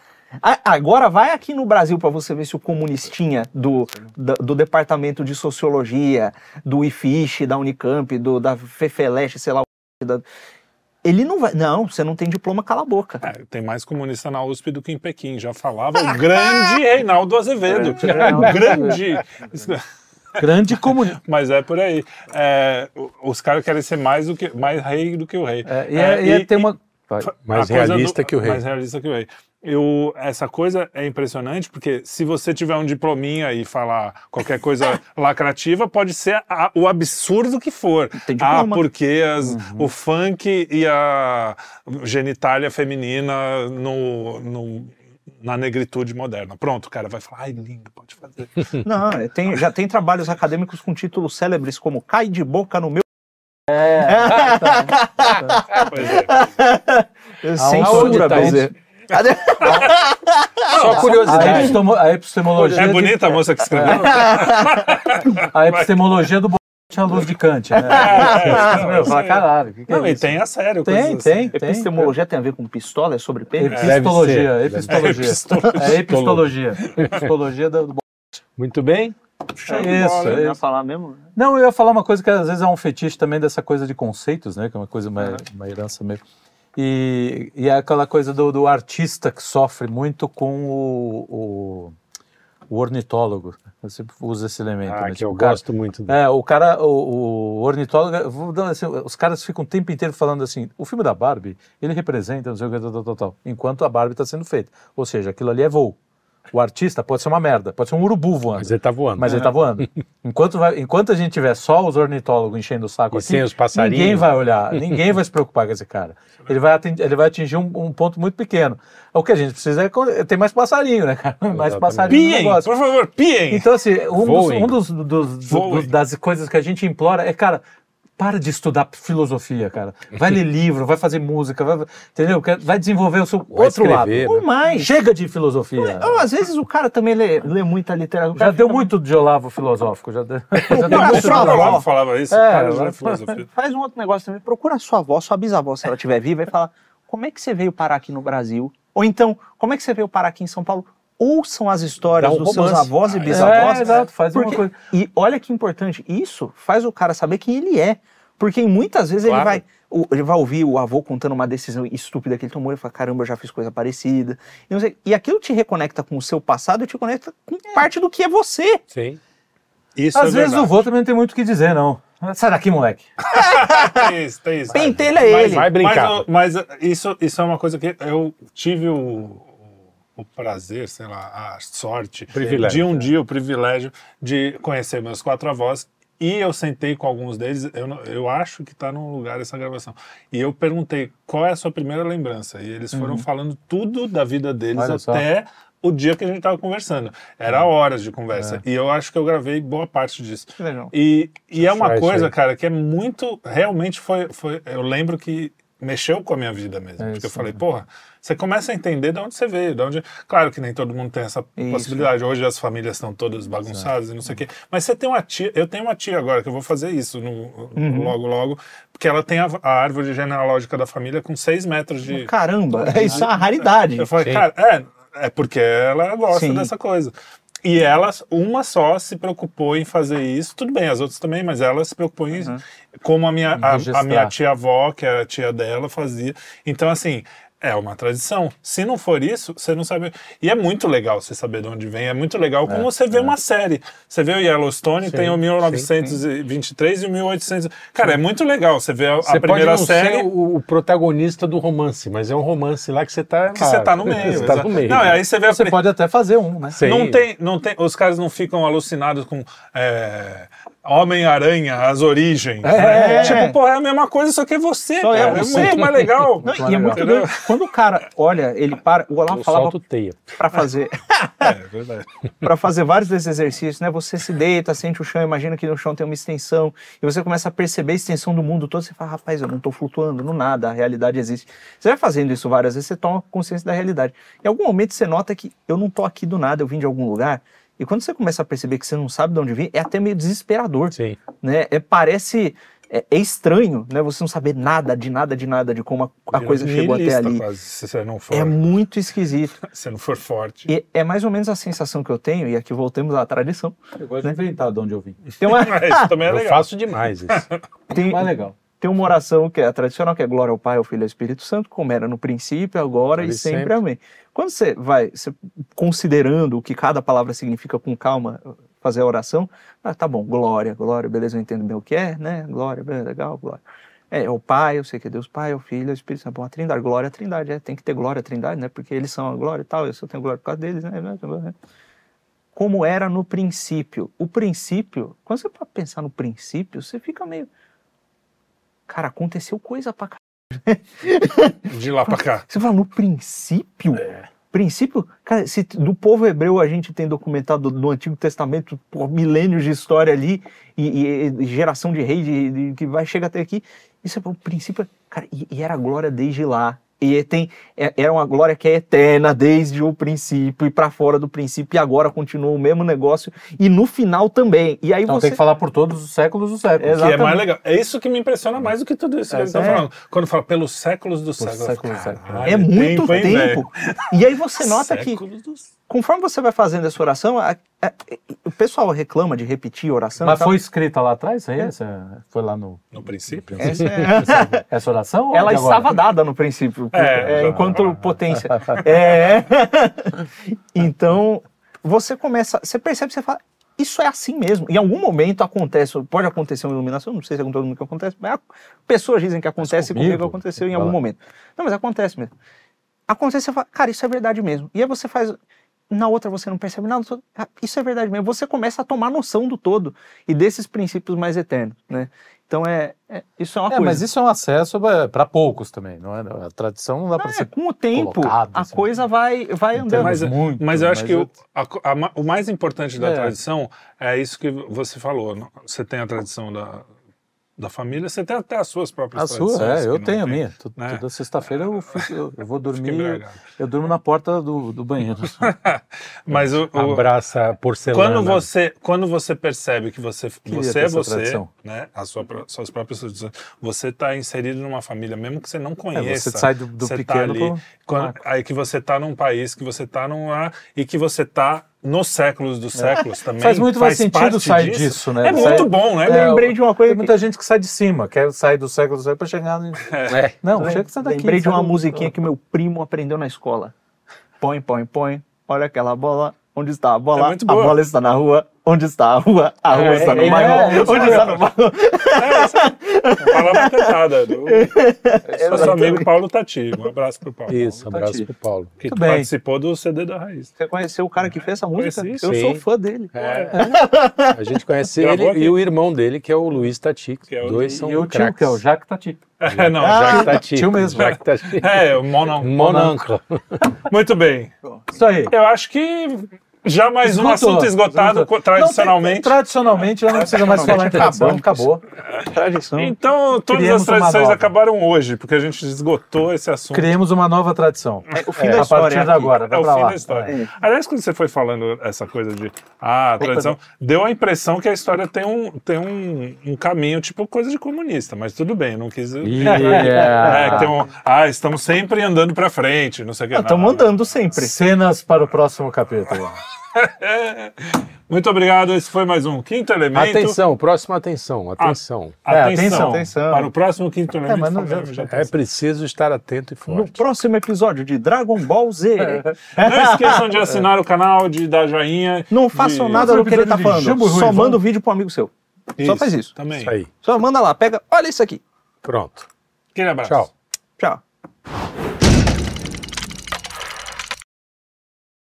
Agora vai aqui no Brasil para você ver se o comunistinha do, da- do, departamento de sociologia, do IFISH, da Unicamp, do, da FEFELESH, sei lá, o da- ele não vai. Não, você não tem diploma, cala a boca. É, tem mais comunista na USP do que em Pequim, já falava o grande (laughs) Reinaldo Azevedo. É. O grande. (laughs) Grande comunidade. (laughs) Mas é por aí. É, os caras querem ser mais, do que, mais rei do que o rei. É, e é- e é- tem uma. Vai. Mais realista que o rei. Mais realista que o rei. Eu, essa coisa é impressionante, porque se você tiver um diplominha e falar qualquer coisa (laughs) lacrativa, pode ser a- o absurdo que for. Tem Ah, diploma. porque as- o funk e a genitália feminina no, no- na negritude moderna. Pronto, o cara vai falar, ai, lindo, pode fazer. (laughs) Não, é, tem- já tem trabalhos acadêmicos com títulos célebres como Cai de Boca no meu. (laughs) Pois é. Censura, tá. Só A, curiosidade. a epistemologia. É de- bonita a moça que escreveu? (laughs) A epistemologia do tinha luz de Kant, né? (laughs) é, Meu, fala, caralho, que que é Não, e tem a sério. Tem, coisas tem, assim. tem. Epistemologia tem a ver com pistola? É sobre pênis? Epistologia, epistologia. Epistologia. É epistologia. Epistologia do. do- Muito bem. De Isso, bola, é? Eu ia falar mesmo? Não, eu ia falar uma coisa que às vezes é um fetiche também dessa coisa de conceitos, né? Que é uma coisa, uma, uma herança meio. E, e é aquela coisa do, do artista que sofre muito com o, o, o ornitólogo. Eu sempre uso esse elemento. Ah, né? que Tipo, eu cara- gosto muito. É, o cara, o, o ornitólogo, assim, os caras ficam o tempo inteiro falando assim, o filme da Barbie, ele representa não sei o que, tal, tal, tal, tal, enquanto a Barbie está sendo feita. Ou seja, aquilo ali é voo. O artista pode ser uma merda, pode ser um urubu voando. Mas ele tá voando. Mas ele tá voando. (laughs) Enquanto, vai- enquanto a gente tiver só os ornitólogos enchendo o saco E aqui, sem os passarinhos. ninguém vai olhar, ninguém vai se preocupar com esse cara. Ele vai, atingir, ele vai atingir um, um ponto muito pequeno. O que a gente precisa é con- ter mais passarinho, né, cara? (laughs) Mais Exatamente. passarinho no Piem, negócio. por favor, piem! Então, assim, um, dos, um dos, dos- do- Voem. das coisas que a gente implora é, cara, para de estudar filosofia, cara. Vai ler (laughs) livro, vai fazer música, vai, entendeu? Vai desenvolver o seu Vai outro lado. escrever, Ou né? mais. Chega de filosofia. Ou, às vezes o cara também lê, lê muita literatura. Já cara deu muito de Olavo filosófico. Já deu, (laughs) já deu muito de sua Olavo. avó. Olavo falava isso, É, ela- ler filosofia. (laughs) Faz um outro negócio também. Procura a sua avó, sua bisavó, se ela estiver viva, e fala: como é que você veio parar aqui no Brasil? Ou então, como é que você veio parar aqui em São Paulo? Ouçam as histórias um dos seus romance. avós e É, bisavós. exato, faz uma Porque- coisa. E olha que importante, isso faz o cara saber quem ele é. Porque muitas vezes ele Claro. vai, o- ele vai ouvir o avô contando uma decisão estúpida que ele tomou e fala: caramba, eu já fiz coisa parecida. E, não sei- e aquilo te reconecta com o seu passado e te conecta com parte do que é você. Sim. Isso Às é vezes o verdade. vô também não tem muito o que dizer, não. Sai daqui, moleque. (laughs) Tem isso, tem isso. Pentelha Mas- ele. Vai brincar. Mas, mas isso, isso é uma coisa que eu tive o, o prazer, sei lá, a sorte Privilégio, de um é. dia, o privilégio de conhecer meus quatro avós. E eu sentei com alguns deles, eu, eu acho que está num lugar essa gravação. E eu perguntei qual é a sua primeira lembrança. E eles foram falando tudo da vida deles Olha só. até o dia que a gente estava conversando. Era horas de conversa. E eu acho que eu gravei boa parte disso. Que legal. E, e é uma coisa, aí. cara, que é muito. Realmente foi, foi. Eu lembro que mexeu com a minha vida mesmo. É porque isso, eu falei, né? porra, você começa a entender de onde você veio. De onde... Claro que nem todo mundo tem essa Isso. possibilidade. Hoje as famílias estão todas bagunçadas e não sei o quê. Mas você tem uma tia. Eu tenho uma tia agora que eu vou fazer isso no, Uhum. logo, logo. Porque ela tem a, a árvore genealógica da família com seis metros de. Caramba, (laughs) isso é uma raridade. Eu falei, Sim. cara, é, é porque ela gosta Sim. dessa coisa. E ela, uma só, se preocupou em fazer isso. Tudo bem, as outras também, mas ela se preocupou em. Como a minha, a, a minha tia-avó, que era a tia dela, fazia. Então, assim. É uma tradição. Se não for isso, você não sabe. E é muito legal você saber de onde vem. É muito legal como você vê uma série. Você vê o Yellowstone, Sim, tem o 1923 e o 1800. Cara, é muito legal. Você vê a, a Você pode primeira não série. ser o, o protagonista do romance, mas é um romance lá que você tá. Que você tá no meio. (laughs) você tá no meio. Não, aí você vê a Você pode até fazer um, né? Sim. Não tem, não tem, os caras não ficam alucinados com é, Homem-Aranha, as origens. né? É. Tipo, porra, é a mesma coisa, só que é você, Só é cara. É, você. muito mais legal. Não, Muito e é legal. muito doido. Quando o cara olha, ele para. O Olavo Eu falava pra fazer, (laughs) É, verdade. para fazer vários desses exercícios, né? Você se deita, sente o chão, imagina que no chão tem uma extensão, e você começa a perceber a extensão do mundo todo. Você fala, rapaz, eu não tô flutuando no nada, a realidade existe. Você vai fazendo isso várias vezes, você toma consciência da realidade. Em algum momento você nota que eu não tô aqui do nada, eu vim de algum lugar. E quando você começa a perceber que você não sabe de onde vem, é até meio desesperador. Sim. né? É, parece é, é estranho, né? Você não saber nada de nada de nada de como a, a coisa chegou até ali. Quase, se você não for, É muito esquisito. (laughs) se não for forte. E é mais ou menos a sensação que eu tenho, e aqui voltemos à tradição. Eu gosto de inventar de onde eu vim. Tem uma, (laughs) Mas isso também é Eu legal. faço demais isso. tem, Mais legal. Tem uma oração que é a tradicional, que é glória ao Pai, ao Filho e ao Espírito Santo, como era no princípio, agora e sempre, sempre. amém. Quando você vai você, considerando o que cada palavra significa com calma, fazer a oração, ah, tá bom, glória, glória, beleza, eu entendo bem o que é, né? Glória, beleza, legal, glória. É, é o Pai, eu sei que é Deus Pai, é o Filho, é o Espírito Santo. Bom, a Trindade, glória à Trindade, é, tem que ter glória à Trindade, né? Porque eles são a glória e tal, eu só tenho glória por causa deles, né? Como era no princípio. O princípio, quando você para pensar no princípio, você fica meio. Cara, aconteceu coisa pra caralho. (laughs) De lá pra cá. Você fala, no princípio? Princípio, cara, se do povo hebreu a gente tem documentado no Antigo Testamento por milênios de história ali e, e- e geração de rei de, de- que vai chegar até aqui. Isso é o princípio, cara, e, e era glória desde lá. E tem, é- era uma glória que é eterna desde o princípio e para fora do princípio e agora continua o mesmo negócio e no final também. E aí Então você tem que falar por todos os séculos dos séculos. Exato. Que é mais Exatamente. legal. É isso que me impressiona mais do que tudo isso que ele está É. falando. Quando fala pelos séculos dos Por séculos. é muito tempo. velho? E aí você nota que Séculos dos- conforme você vai fazendo essa oração, a- a- o pessoal reclama de repetir a oração. Mas foi escrita lá atrás? Aí, essa, foi lá no. No princípio. Essa é- Essa oração? ou Ela estava dada no princípio, É, é, já. enquanto (laughs) potência. É. (laughs) Então, você começa, você percebe, você fala, isso é assim mesmo. Em algum momento acontece, pode acontecer uma iluminação, não sei se é com todo mundo que acontece, mas pessoas dizem que acontece, comigo? comigo aconteceu em algum momento. Não, mas acontece mesmo. Acontece, você fala, cara, isso é verdade mesmo. E aí você faz, na outra você não percebe nada, ah, isso é verdade mesmo. Você começa a tomar noção do todo e desses princípios mais eternos, né? Então é, é- isso é uma É, coisa. mas isso é um acesso para poucos também, não é? A tradição não dá para é, ser. com o tempo, colocado, a assim. coisa vai, vai andando. Mas, muito, mas eu acho mas que eu- o, a a o mais importante da É. tradição é isso que você falou. Você tem a tradição da, da família, você tem até as suas próprias A tradições. sua, é, eu tenho a tem, minha. Né? Toda sexta-feira eu, fico- eu, eu (laughs) vou dormir. Eu durmo na porta do, do banheiro. (laughs) Mas o, o- Abraça porcelana. quando você quando você percebe que você Queria você é você, tradição. né, as sua, suas próprias tradições, você está inserido numa família mesmo que você não conheça. É, você sai do- do você pequeno tá pro- ali, quando- aí que você está num país, que você está num lá e que você está nos séculos dos séculos também. É. Faz muito mais sentido parte sair disso, né? É Sai- muito bom, né? Eu lembrei de uma coisa Tem muita gente que sai de cima, quer sair do século do século para chegar. No... É. Não, chega que sai daqui. Lembrei de uma do- musiquinha que meu primo aprendeu na escola. Põe, põe, põe. Olha aquela bola. Onde está a bola? É muito a bola está na rua. Onde está a rua? A rua É, está no é, bairro. é, Onde está no bairro? Palavra cantada. Do... Nosso (laughs) amigo Paulo Tati. Um abraço pro Paulo. Isso, Paulo abraço Tati. pro Paulo. Que Muito bem. participou do CD da Raiz. Você conheceu o cara que fez essa música? Conheci, Eu sim. sou fã dele. É. A gente conhece Gravou ele aqui. e o irmão dele, que é o Luiz Tati. Que é o- Dois são E o tio, que é o Jacques Tati. É, não, Ah, Jacques Tati. tio mesmo. Jacques Tati. É, o Monon. Mononcle. Muito bem. Isso aí. Eu acho que já mais um Esgotou. assunto esgotado Esgotou. tradicionalmente. Não, tem- tradicionalmente já não precisa mais falar em tradição, acabou. Tradição. Então, todas Criamos as tradições acabaram hoje, porque a gente esgotou esse assunto. Criemos uma nova tradição. É, o fim É, da a história partir de aqui. agora, É vai o pra fim lá. da história. É. Aliás, quando você foi falando essa coisa de ah, a tradição, deu a impressão que a história tem um, tem um, um caminho, tipo coisa de comunista, mas tudo bem, não quis. Yeah. É, um, ah, estamos sempre andando pra frente, não sei o que. Estamos Não, andando sempre. Cenas para o próximo capítulo. (laughs) Muito obrigado, esse foi mais um Quinto Elemento. Atenção, próxima atenção, atenção. É, Atenção, atenção. Atenção. Para o próximo Quinto Elemento. mas não- falamos de É preciso estar atento e No forte. próximo episódio de Dragon Ball Z. (laughs) Não esqueçam de assinar o canal, de dar joinha. Não de- façam nada do que ele tá de falando. Jambu Só Ruivão. manda o vídeo pro amigo seu. Só faz isso. Também. Isso aí. Só manda lá, pega. Olha isso aqui. Pronto. Aquele abraço. Tchau. Tchau.